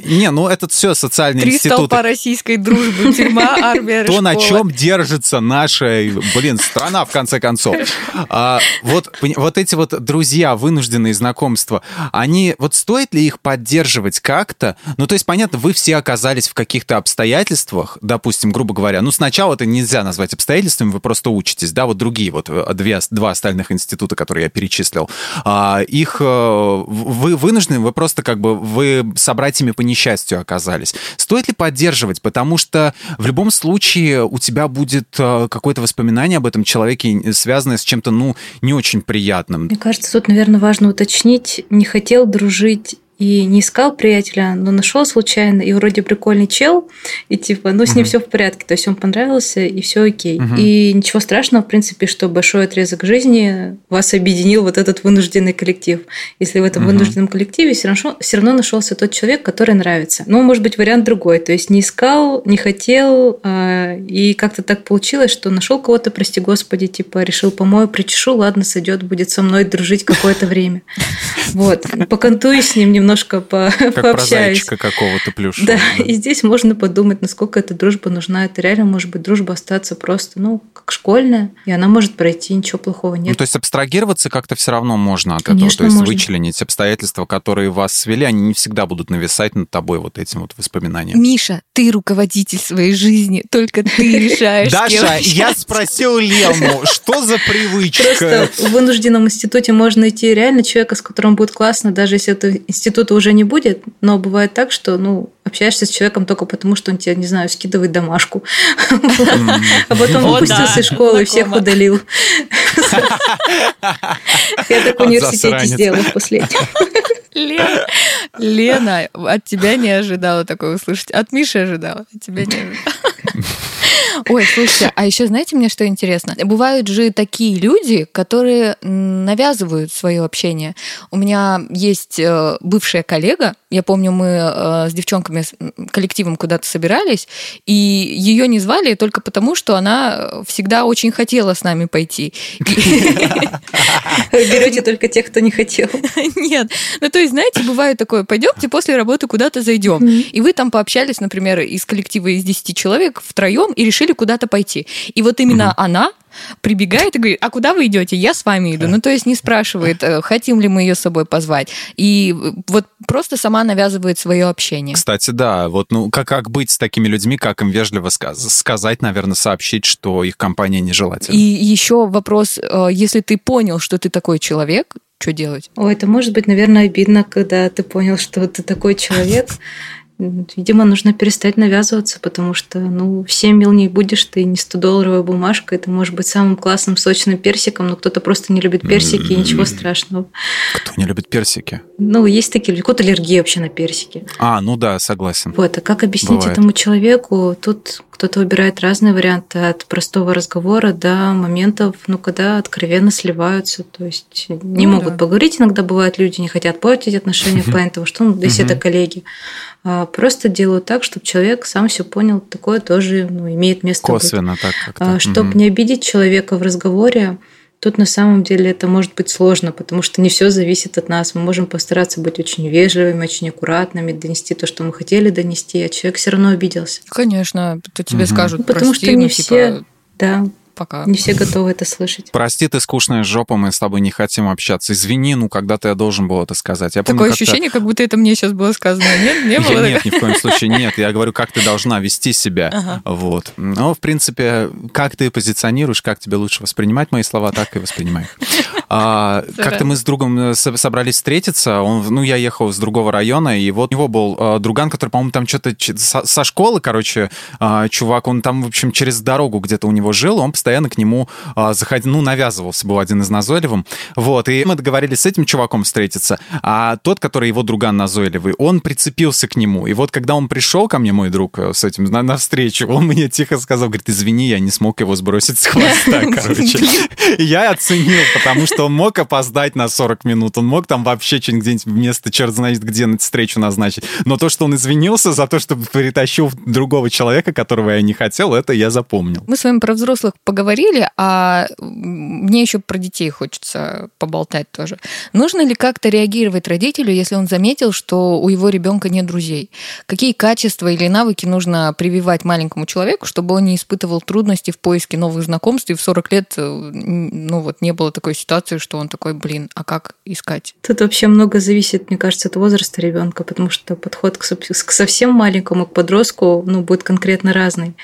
Не, ну это все социальные институты. Три столпа российской дружбы, тюрьма, армия, То, на чем чем держится наша, блин, страна, в конце концов. А, вот, вот эти вот друзья, вынужденные знакомства, они, вот стоит ли их поддерживать как-то? Ну, то есть, понятно, вы все оказались в каких-то обстоятельствах, допустим, грубо говоря, ну, сначала это нельзя назвать обстоятельствами, вы просто учитесь, да, вот другие, вот э, две, два остальных института, которые я перечислил, а, их, э, вы вынуждены, вы просто как бы, вы собратьями по несчастью оказались. Стоит ли поддерживать? Потому что в любом случае у тебя тебя будет э, какое-то воспоминание об этом человеке, связанное с чем-то, ну, не очень приятным. Мне кажется, тут, наверное, важно уточнить, не хотел дружить и не искал приятеля, но нашел случайно, и вроде прикольный чел, и типа, ну, с ним угу. все в порядке, то есть он понравился, и все окей. Угу. И ничего страшного, в принципе, что большой отрезок жизни вас объединил вот этот вынужденный коллектив. Если в этом угу. вынужденном коллективе все равно, все равно нашелся тот человек, который нравится. Ну, может быть, вариант другой, то есть не искал, не хотел, а, и как-то так получилось, что нашел кого-то, прости господи, типа, решил помою, причешу, ладно, сойдет, будет со мной дружить какое-то время. Вот, *laughs* покантуюсь с ним немного немножко по, как пообщаюсь. Как про какого-то плюша. Да, да, и здесь можно подумать, насколько эта дружба нужна. Это реально может быть дружба остаться просто, ну, как школьная, и она может пройти, ничего плохого нет. Ну, то есть абстрагироваться как-то все равно можно от Конечно, этого. То есть можно. вычленить обстоятельства, которые вас свели, они не всегда будут нависать над тобой вот этим вот воспоминанием. Миша, ты руководитель своей жизни, только ты *laughs* решаешь. Даша, я спросил Лену, что за привычка? Просто в вынужденном институте можно найти реально человека, с которым будет классно, даже если этого института уже не будет. Но бывает так, что ну, общаешься с человеком только потому, что он тебе, не знаю, скидывает домашку. А потом выпустился из школы и всех удалил. Я так в университете сделала после этого. Лена, Лена, от тебя не ожидала такое услышать. От Миши ожидала, от тебя не ожидала. Ой, слушайте, а еще знаете мне, что интересно? Бывают же такие люди, которые навязывают свое общение. У меня есть э, бывшая коллега, я помню, мы э, с девчонками, с коллективом куда-то собирались, и ее не звали только потому, что она всегда очень хотела с нами пойти. Берете только тех, кто не хотел. Нет. Ну, то есть, знаете, бывает такое, пойдемте после работы куда-то зайдем. И вы там пообщались, например, из коллектива из 10 человек втроем и решили куда-то пойти. И вот именно она прибегает и говорит, а куда вы идете? Я с вами иду. Ну, то есть не спрашивает, э, хотим ли мы ее с собой позвать. И вот просто сама навязывает свое общение. Кстати, да, вот ну как, как быть с такими людьми, как им вежливо сказ сказать, наверное, сообщить, что их компания нежелательна. И еще вопрос, э, если ты понял, что ты такой человек, что делать? Ой, это может быть, наверное, обидно, когда ты понял, что ты такой человек. *laughs* Видимо, нужно перестать навязываться, потому что, ну, всем мил не будешь, ты не 100-долларовая бумажка, это может быть самым классным сочным персиком, но кто-то просто не любит персики, и ничего страшного. Кто не любит персики? Ну, есть такие люди, кот аллергия вообще на персики. А, ну да, согласен. Вот, а как объяснить Бывает. этому человеку? Тут кто-то выбирает разные варианты от простого разговора до моментов, ну, когда откровенно сливаются, то есть не ну, могут да. поговорить. Иногда бывают люди не хотят портить отношения в плане того, что, ну, если это коллеги, а просто делают так, чтобы человек сам все понял, такое тоже ну, имеет место Косвенно быть. так как-то. Чтобы не обидеть человека в разговоре, Тут на самом деле это может быть сложно, потому что не все зависит от нас. Мы можем постараться быть очень вежливыми, очень аккуратными, донести то, что мы хотели донести, а человек все равно обиделся. Конечно, то тебе угу. скажут, ну, потому что не ну, все, типа... да, пока. Не все готовы это слышать. Прости, ты скучная жопа, мы с тобой не хотим общаться. Извини, ну когда-то я должен был это сказать. Я Такое помню, ощущение, как будто это мне сейчас было сказано. Нет, не было Нет, ни в коем случае нет. Я говорю, как ты должна вести себя. Вот. Но, в принципе, как ты позиционируешь, как тебе лучше воспринимать мои слова, так и воспринимай их. А, как-то мы с другом э, собрались встретиться. Он, ну, я ехал с другого района, и вот у него был э, друган, который, по-моему, там что-то со, со школы, короче, э, чувак, он там, в общем, через дорогу где-то у него жил, он постоянно к нему э, заходил, ну, навязывался, был один из назойливым. Вот, и мы договорились с этим чуваком встретиться, а тот, который его друган назойливый, он прицепился к нему. И вот когда он пришел ко мне, мой друг, с этим на, навстречу, он мне тихо сказал, говорит, извини, я не смог его сбросить с *laughs* хвоста, короче. Я оценил, потому что что он мог опоздать на 40 минут, он мог там вообще что-нибудь где-нибудь вместо черт знает где встречу назначить. Но то, что он извинился за то, что перетащил другого человека, которого я не хотел, это я запомнил. Мы с вами про взрослых поговорили, а мне еще про детей хочется поболтать тоже. Нужно ли как-то реагировать родителю, если он заметил, что у его ребенка нет друзей? Какие качества или навыки нужно прививать маленькому человеку, чтобы он не испытывал трудности в поиске новых знакомств и в 40 лет э, ну вот не было такой ситуации, ситуацию, что он такой, блин, а как искать? Тут вообще много зависит, мне кажется, от возраста ребенка, потому что подход к, к совсем маленькому, к подростку, ну, будет конкретно разный.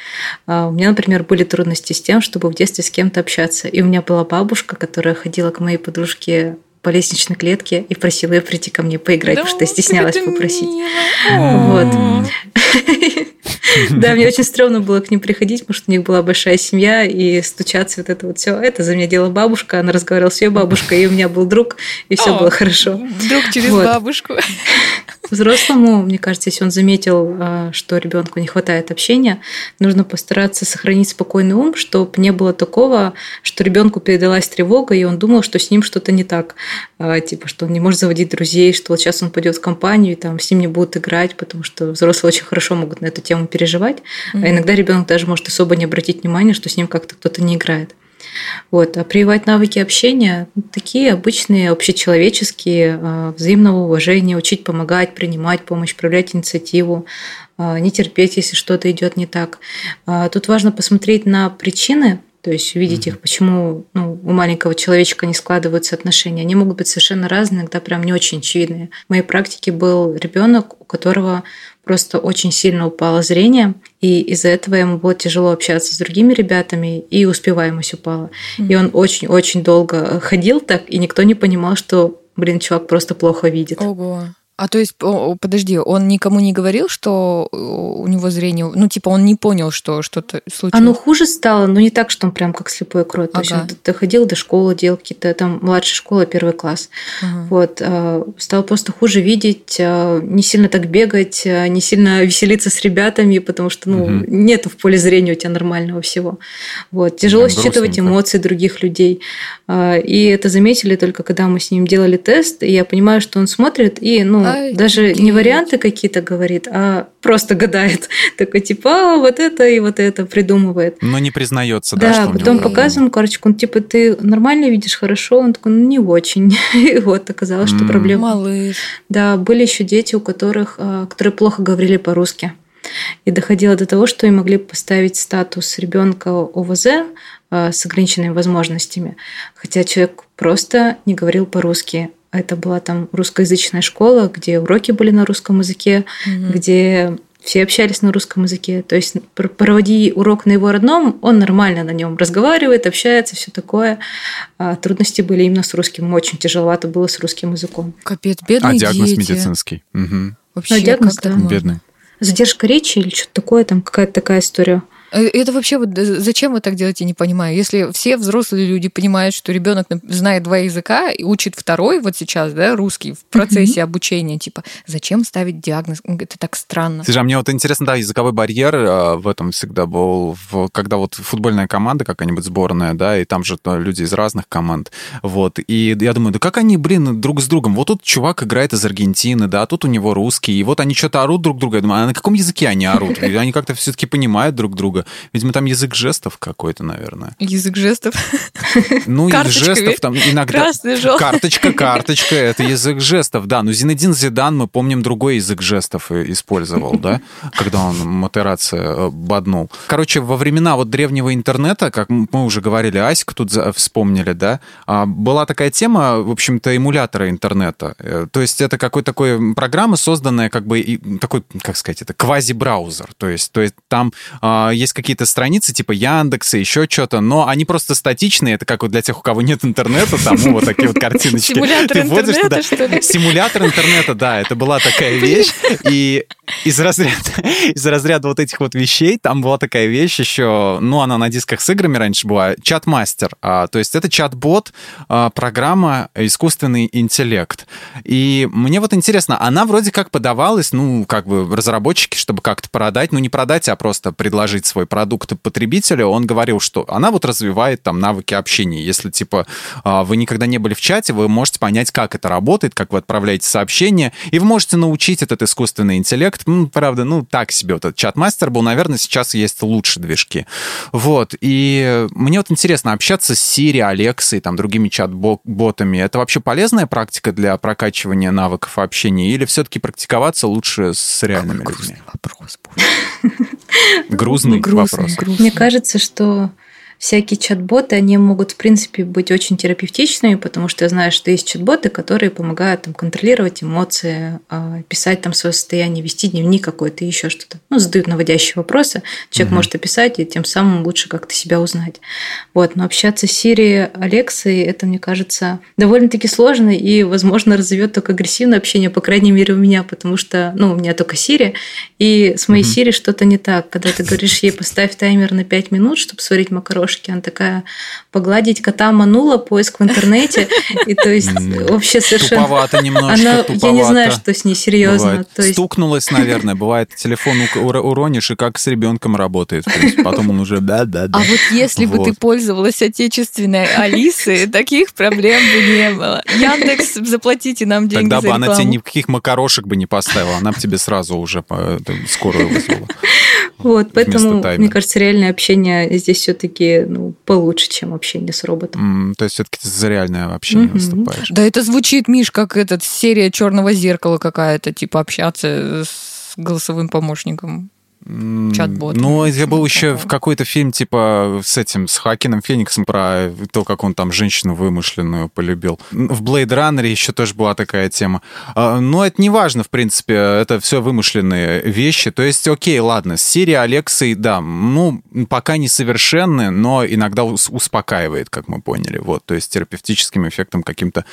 А у меня, например, были трудности с тем, чтобы в детстве с кем-то общаться. И у меня была бабушка, которая ходила к моей подружке по лестничной клетке и просила ее прийти ко мне поиграть, да, потому что я стеснялась попросить. Вот. Да, мне очень стрёмно было к ним приходить, потому что у них была большая семья, и стучаться вот это вот все. Это за меня делала бабушка, она разговаривала с ее бабушкой, и у меня был друг, и все было хорошо. Друг через бабушку. Взрослому, мне кажется, если он заметил, а, что ребенку не хватает общения, нужно постараться сохранить спокойный ум, чтобы не было такого, что ребенку передалась тревога, и он думал, что с ним что-то не так. А, типа, что он не может заводить друзей, что вот сейчас он пойдет в компанию, и там с ним не будут играть, потому что взрослые очень хорошо могут на эту тему переживать. Mm-hmm. А иногда ребенок даже может особо не обратить внимания, что с ним как-то кто-то не играет. Вот. А прививать навыки общения такие обычные, общечеловеческие, а, взаимного уважения, учить помогать, принимать помощь, проявлять инициативу, а, не терпеть, если что-то идет не так. А, тут важно посмотреть на причины, то есть увидеть mm-hmm. их, почему ну, у маленького человечка не складываются отношения. Они могут быть совершенно разные, иногда прям не очень очевидные. В моей практике был ребенок, у которого просто очень сильно упало зрение, и из-за этого ему было тяжело общаться с другими ребятами, и успеваемость упала. Mm-hmm. И он очень-очень долго ходил так, и никто не понимал, что, блин, чувак просто плохо видит. Ого. А то есть, подожди, он никому не говорил, что у него зрение, ну типа он не понял, что что-то случилось? Оно хуже стало, но не так, что он прям как слепой крот. То ага. есть он доходил до школы, делал какие-то там младшая школа, первый класс. Ага. Вот. А, стал просто хуже видеть, а, не сильно так бегать, не сильно *laughs* веселиться с ребятами, потому что ну, угу. нету в поле зрения у тебя нормального всего. Вот. Тяжело да, считывать эмоции других людей. И это заметили только когда мы с ним делали тест, и я понимаю, что он смотрит и, ну, Ай, даже не варианты какие-то говорит, а просто гадает. *laughs* Такой типа, а, вот это и вот это придумывает. Но не признается, да, Да, что потом него... показываем карточку, он типа, ты нормально видишь, хорошо? Он такой, ну не очень. *laughs* И вот оказалось, что проблема. Малыш. Да, были еще дети, у которых, а, которые плохо говорили по-русски. И доходило до того, что им могли поставить статус ребенка ОВЗ а, с ограниченными возможностями, хотя человек просто не говорил по-русски. Это была там русскоязычная школа, где уроки были на русском языке, mm-hmm. где все общались на русском языке. То есть проводи урок на его родном, он нормально на нем разговаривает, общается, все такое. А трудности были именно с русским. Очень тяжеловато было с русским языком. Капец, бедные А диагноз дети. медицинский? Угу. Вообще, ну, диагноз, да. Бедный. Задержка речи или что-то такое, там какая-то такая история. Э, это вообще вот э, зачем вы так делаете, не понимаю. Если все взрослые люди понимают, что ребенок знает два языка и учит второй вот сейчас, да, русский в процессе mm-hmm. обучения, типа, зачем ставить диагноз? Это так странно. Слушай, а мне вот интересно, да, языковой барьер э, в этом всегда был, в, когда вот футбольная команда какая-нибудь сборная, да, и там же люди из разных команд, вот, и я думаю, да как они, блин, друг с другом? Вот тут чувак играет из Аргентины, да, тут у него русский, и вот они что-то орут друг друга, я думаю, а на каком языке они орут? И они как-то все-таки понимают друг друга. Видимо, там язык жестов какой-то, наверное. Язык жестов? Ну, жестов там иногда... Красный, желтый. Карточка, карточка, это язык жестов, да. Но Зинедин Зидан, мы помним, другой язык жестов использовал, да, когда он матерация э, боднул. Короче, во времена вот древнего интернета, как мы уже говорили, Асик тут вспомнили, да, а, была такая тема, в общем-то, эмулятора интернета. Э, то есть это какой-то такой программа, созданная как бы такой, как сказать, это квази-браузер. То есть, то есть там а, есть какие-то страницы типа Яндекса, еще что-то, но они просто статичные. Это как вот для тех, у кого нет интернета, там ну, вот такие вот картиночки. Симулятор интернета, туда. что ли? Симулятор интернета, да, это была такая вещь. И из разряда, из разряда вот этих вот вещей там была такая вещь еще, ну, она на дисках с играми раньше была, чат-мастер. А, то есть это чат-бот, а, программа искусственный интеллект. И мне вот интересно, она вроде как подавалась, ну, как бы разработчики, чтобы как-то продать, ну, не продать, а просто предложить свой продукт потребителю. Он говорил, что она вот развивает там навыки общения. Если, типа, а, вы никогда не были в чате, вы можете понять, как это работает, как вы отправляете сообщения, и вы можете научить этот искусственный интеллект ну, правда, ну, так себе вот этот чат-мастер был, наверное, сейчас есть лучше движки. Вот, и мне вот интересно, общаться с Siri, Алексой, там, другими чат-ботами, это вообще полезная практика для прокачивания навыков общения, или все-таки практиковаться лучше с реальными Какой людьми? вопрос Грузный, вопрос. Мне кажется, что всякие чат-боты, они могут, в принципе, быть очень терапевтичными, потому что я знаю, что есть чат-боты, которые помогают там, контролировать эмоции, а, писать там свое состояние, вести дневник какой-то, еще что-то. Ну, задают наводящие вопросы, человек угу. может описать, и тем самым лучше как-то себя узнать. Вот. Но общаться с Сири, Алексой, это, мне кажется, довольно-таки сложно и, возможно, разовьет только агрессивное общение, по крайней мере, у меня, потому что, ну, у меня только Сири, и с моей угу. Сири что-то не так. Когда ты говоришь ей, поставь таймер на 5 минут, чтобы сварить макароны, бабушки. Она такая, погладить кота манула, поиск в интернете. И то есть вообще совершенно... Туповато немножко, Она, Я не знаю, что с ней серьезно. То есть... Стукнулась, наверное. Бывает, телефон уронишь, и как с ребенком работает. Потом он уже да-да-да. А вот если бы ты пользовалась отечественной Алисой, *laughs* таких проблем бы не было. Яндекс, заплатите нам деньги Тогда бы она тебе никаких макарошек бы не поставила. Она бы тебе сразу уже скорую вызвала. Вот, поэтому, мне кажется, реальное общение здесь все-таки ну, получше, чем общение с роботом. Mm, то есть все-таки ты за реальное общение mm-hmm. выступаешь. Да, это звучит, Миш, как этот серия черного зеркала какая-то, типа общаться с голосовым помощником чат-бот. Ну, я был еще в какой-то фильм, типа, с этим, с Хакином Фениксом про то, как он там женщину вымышленную полюбил. В Blade Runner еще тоже была такая тема. А, но это не важно, в принципе, это все вымышленные вещи. То есть, окей, ладно, серия Алексей, да, ну, пока не совершенны, но иногда успокаивает, как мы поняли. Вот, то есть терапевтическим эффектом каким-то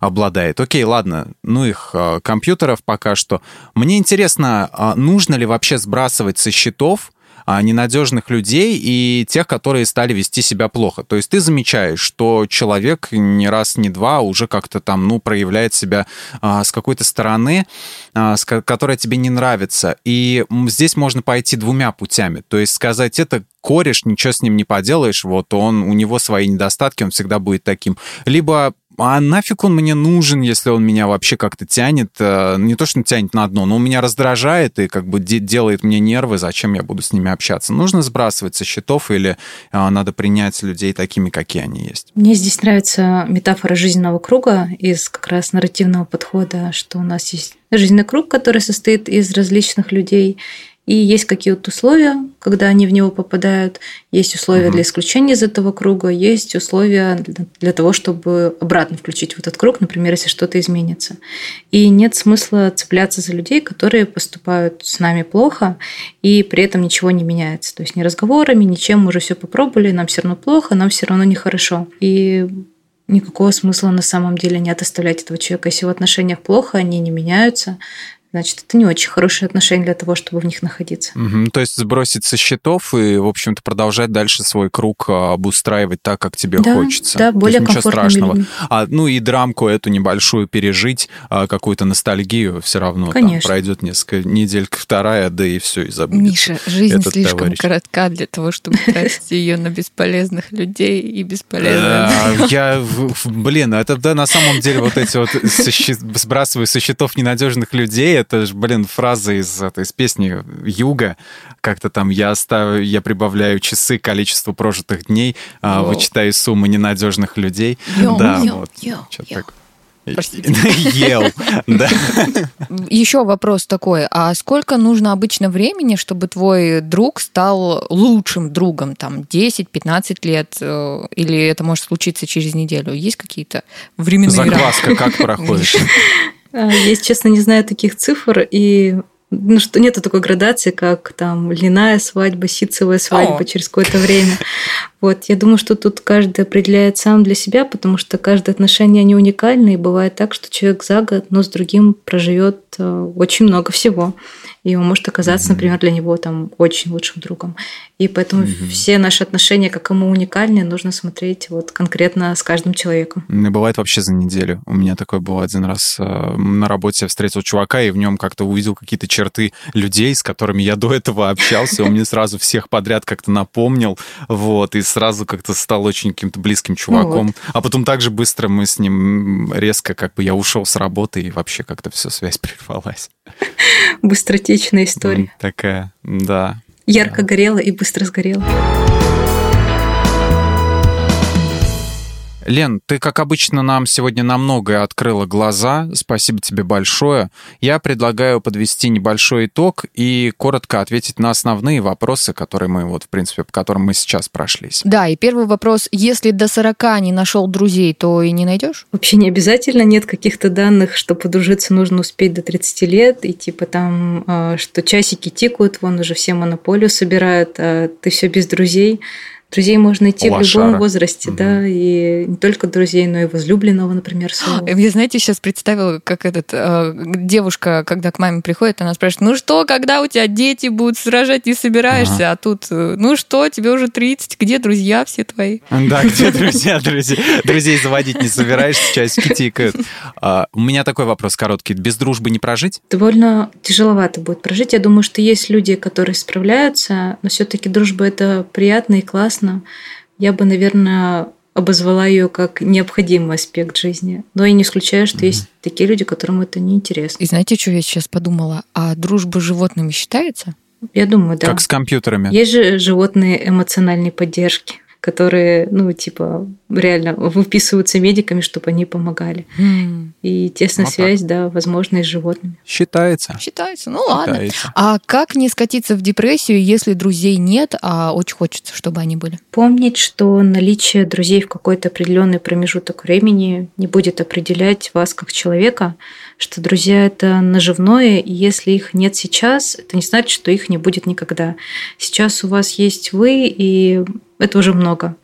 обладает. Окей, ладно, ну их а, компьютеров пока что. Мне интересно, а, нужно ли вообще сбрасывать со счетов а, ненадежных людей и тех, которые стали вести себя плохо. То есть ты замечаешь, что человек не раз, не два уже как-то там, ну, проявляет себя а, с какой-то стороны, а, с, которая тебе не нравится. И здесь можно пойти двумя путями. То есть сказать, это кореш, ничего с ним не поделаешь, вот он, у него свои недостатки, он всегда будет таким. Либо а нафиг он мне нужен, если он меня вообще как-то тянет, э, не то, что тянет на дно, но он меня раздражает и как бы делает мне нервы, зачем я буду с ними общаться. Нужно сбрасывать со счетов или э, надо принять людей такими, какие они есть? Мне здесь нравится метафора жизненного круга из как раз нарративного подхода, что у нас есть жизненный круг, который состоит из различных людей, и есть какие-то условия, когда они в него попадают, есть условия угу. для исключения из этого круга, есть условия для того, чтобы обратно включить в этот круг, например, если что-то изменится. И нет смысла цепляться за людей, которые поступают с нами плохо, и при этом ничего не меняется. То есть ни разговорами, ничем мы уже все попробовали, нам все равно плохо, нам все равно нехорошо. И никакого смысла на самом деле нет оставлять этого человека. Если в отношениях плохо, они не меняются, значит, это не очень хорошие отношения для того, чтобы в них находиться. Угу, то есть сбросить со счетов и, в общем-то, продолжать дальше свой круг а, обустраивать так, как тебе да, хочется. Да, более то есть ничего страшного. А, ну и драмку эту небольшую пережить, а, какую-то ностальгию все равно. Конечно. Там пройдет несколько недель, вторая, да и все, и забудется. Миша, жизнь слишком товарищ. коротка для того, чтобы *laughs* тратить ее на бесполезных людей и бесполезных. Я, блин, это да, на самом деле вот эти вот сбрасываю со счетов ненадежных людей, это же, блин, фраза из, это, из песни Юга. Как-то там я оставлю, я прибавляю часы, количество прожитых дней, а, вычитаю суммы ненадежных людей. Йо, да, йо, вот. Йо, йо. *laughs* Ел, да. Еще вопрос такой, а сколько нужно обычно времени, чтобы твой друг стал лучшим другом, там, 10-15 лет, э, или это может случиться через неделю? Есть какие-то временные Закваска как проходит? А, я, честно, не знаю таких цифр, и ну, что нету такой градации, как там льняная свадьба, ситцевая свадьба О. через какое-то время. Вот, я думаю, что тут каждый определяет сам для себя, потому что каждое отношение они уникальны, и бывает так, что человек за год, но с другим проживет э, очень много всего и он может оказаться, например, для него там очень лучшим другом. И поэтому mm-hmm. все наши отношения, как ему уникальны, нужно смотреть вот конкретно с каждым человеком. Не бывает вообще за неделю. У меня такое было один раз э, на работе. Я встретил чувака, и в нем как-то увидел какие-то черты людей, с которыми я до этого общался. Он мне сразу всех подряд как-то напомнил. Вот, и сразу как-то стал очень каким-то близким чуваком. Ну вот. А потом также быстро мы с ним резко, как бы я ушел с работы, и вообще как-то все связь *laughs* прервалась. Быстротечная история. Такая, да. Ярко да. горела и быстро сгорела. Лен, ты, как обычно, нам сегодня на многое открыла глаза. Спасибо тебе большое. Я предлагаю подвести небольшой итог и коротко ответить на основные вопросы, которые мы, вот, в принципе, по которым мы сейчас прошлись. Да, и первый вопрос. Если до 40 не нашел друзей, то и не найдешь? Вообще не обязательно. Нет каких-то данных, что подружиться нужно успеть до 30 лет, и типа там, а, что часики тикают, вон уже все монополию собирают, а ты все без друзей. Друзей можно найти Лошара. в любом возрасте, угу. да, и не только друзей, но и возлюбленного, например, своего. Я, знаете, сейчас представила, как этот э, девушка, когда к маме приходит, она спрашивает, ну что, когда у тебя дети будут сражать, не собираешься, ага. а тут, э, ну что, тебе уже 30, где друзья все твои? Да, *laughs* где друзья, друзья? Друзей заводить не собираешься, часики тикают. А, у меня такой вопрос короткий. Без дружбы не прожить? Довольно тяжеловато будет прожить. Я думаю, что есть люди, которые справляются, но все-таки дружба это приятно и классно, интересно. Я бы, наверное, обозвала ее как необходимый аспект жизни. Но я не исключаю, что mm-hmm. есть такие люди, которым это не интересно. И знаете, что я сейчас подумала? А дружба с животными считается? Я думаю, да. Как с компьютерами. Есть же животные эмоциональной поддержки которые, ну, типа, реально выписываются медиками, чтобы они помогали. Mm. И тесная вот связь, так. да, возможно, и с животными. Считается. Считается. Ну ладно. Считается. А как не скатиться в депрессию, если друзей нет, а очень хочется, чтобы они были? Помнить, что наличие друзей в какой-то определенный промежуток времени не будет определять вас как человека, что друзья это наживное, и если их нет сейчас, это не значит, что их не будет никогда. Сейчас у вас есть вы, и это уже много.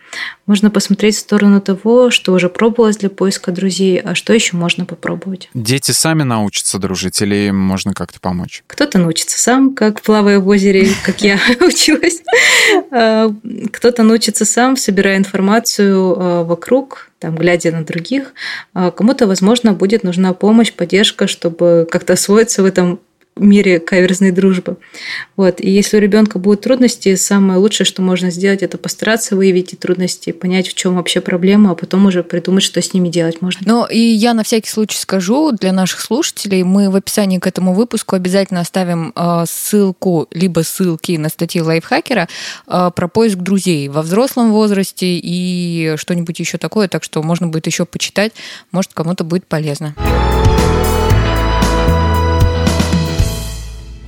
Можно посмотреть в сторону того, что уже пробовалось для поиска друзей, а что еще можно попробовать. Дети сами научатся дружить или им можно как-то помочь? Кто-то научится сам, как плавая в озере, как я *laughs* училась. А, кто-то научится сам, собирая информацию а, вокруг, там, глядя на других. А кому-то, возможно, будет нужна помощь, поддержка, чтобы как-то освоиться в этом мире каверзной дружбы. Вот. И если у ребенка будут трудности, самое лучшее, что можно сделать, это постараться выявить эти трудности, понять, в чем вообще проблема, а потом уже придумать, что с ними делать можно. Ну и я на всякий случай скажу для наших слушателей, мы в описании к этому выпуску обязательно оставим э, ссылку, либо ссылки на статьи лайфхакера э, про поиск друзей во взрослом возрасте и что-нибудь еще такое, так что можно будет еще почитать, может кому-то будет полезно.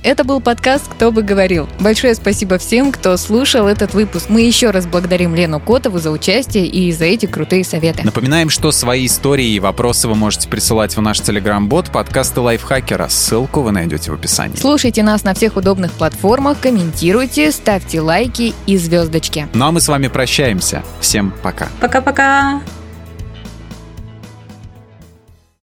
Это был подкаст «Кто бы говорил». Большое спасибо всем, кто слушал этот выпуск. Мы еще раз благодарим Лену Котову за участие и за эти крутые советы. Напоминаем, что свои истории и вопросы вы можете присылать в наш телеграм-бот подкасты лайфхакера. Ссылку вы найдете в описании. Слушайте нас на всех удобных платформах, комментируйте, ставьте лайки и звездочки. Ну а мы с вами прощаемся. Всем пока. Пока-пока.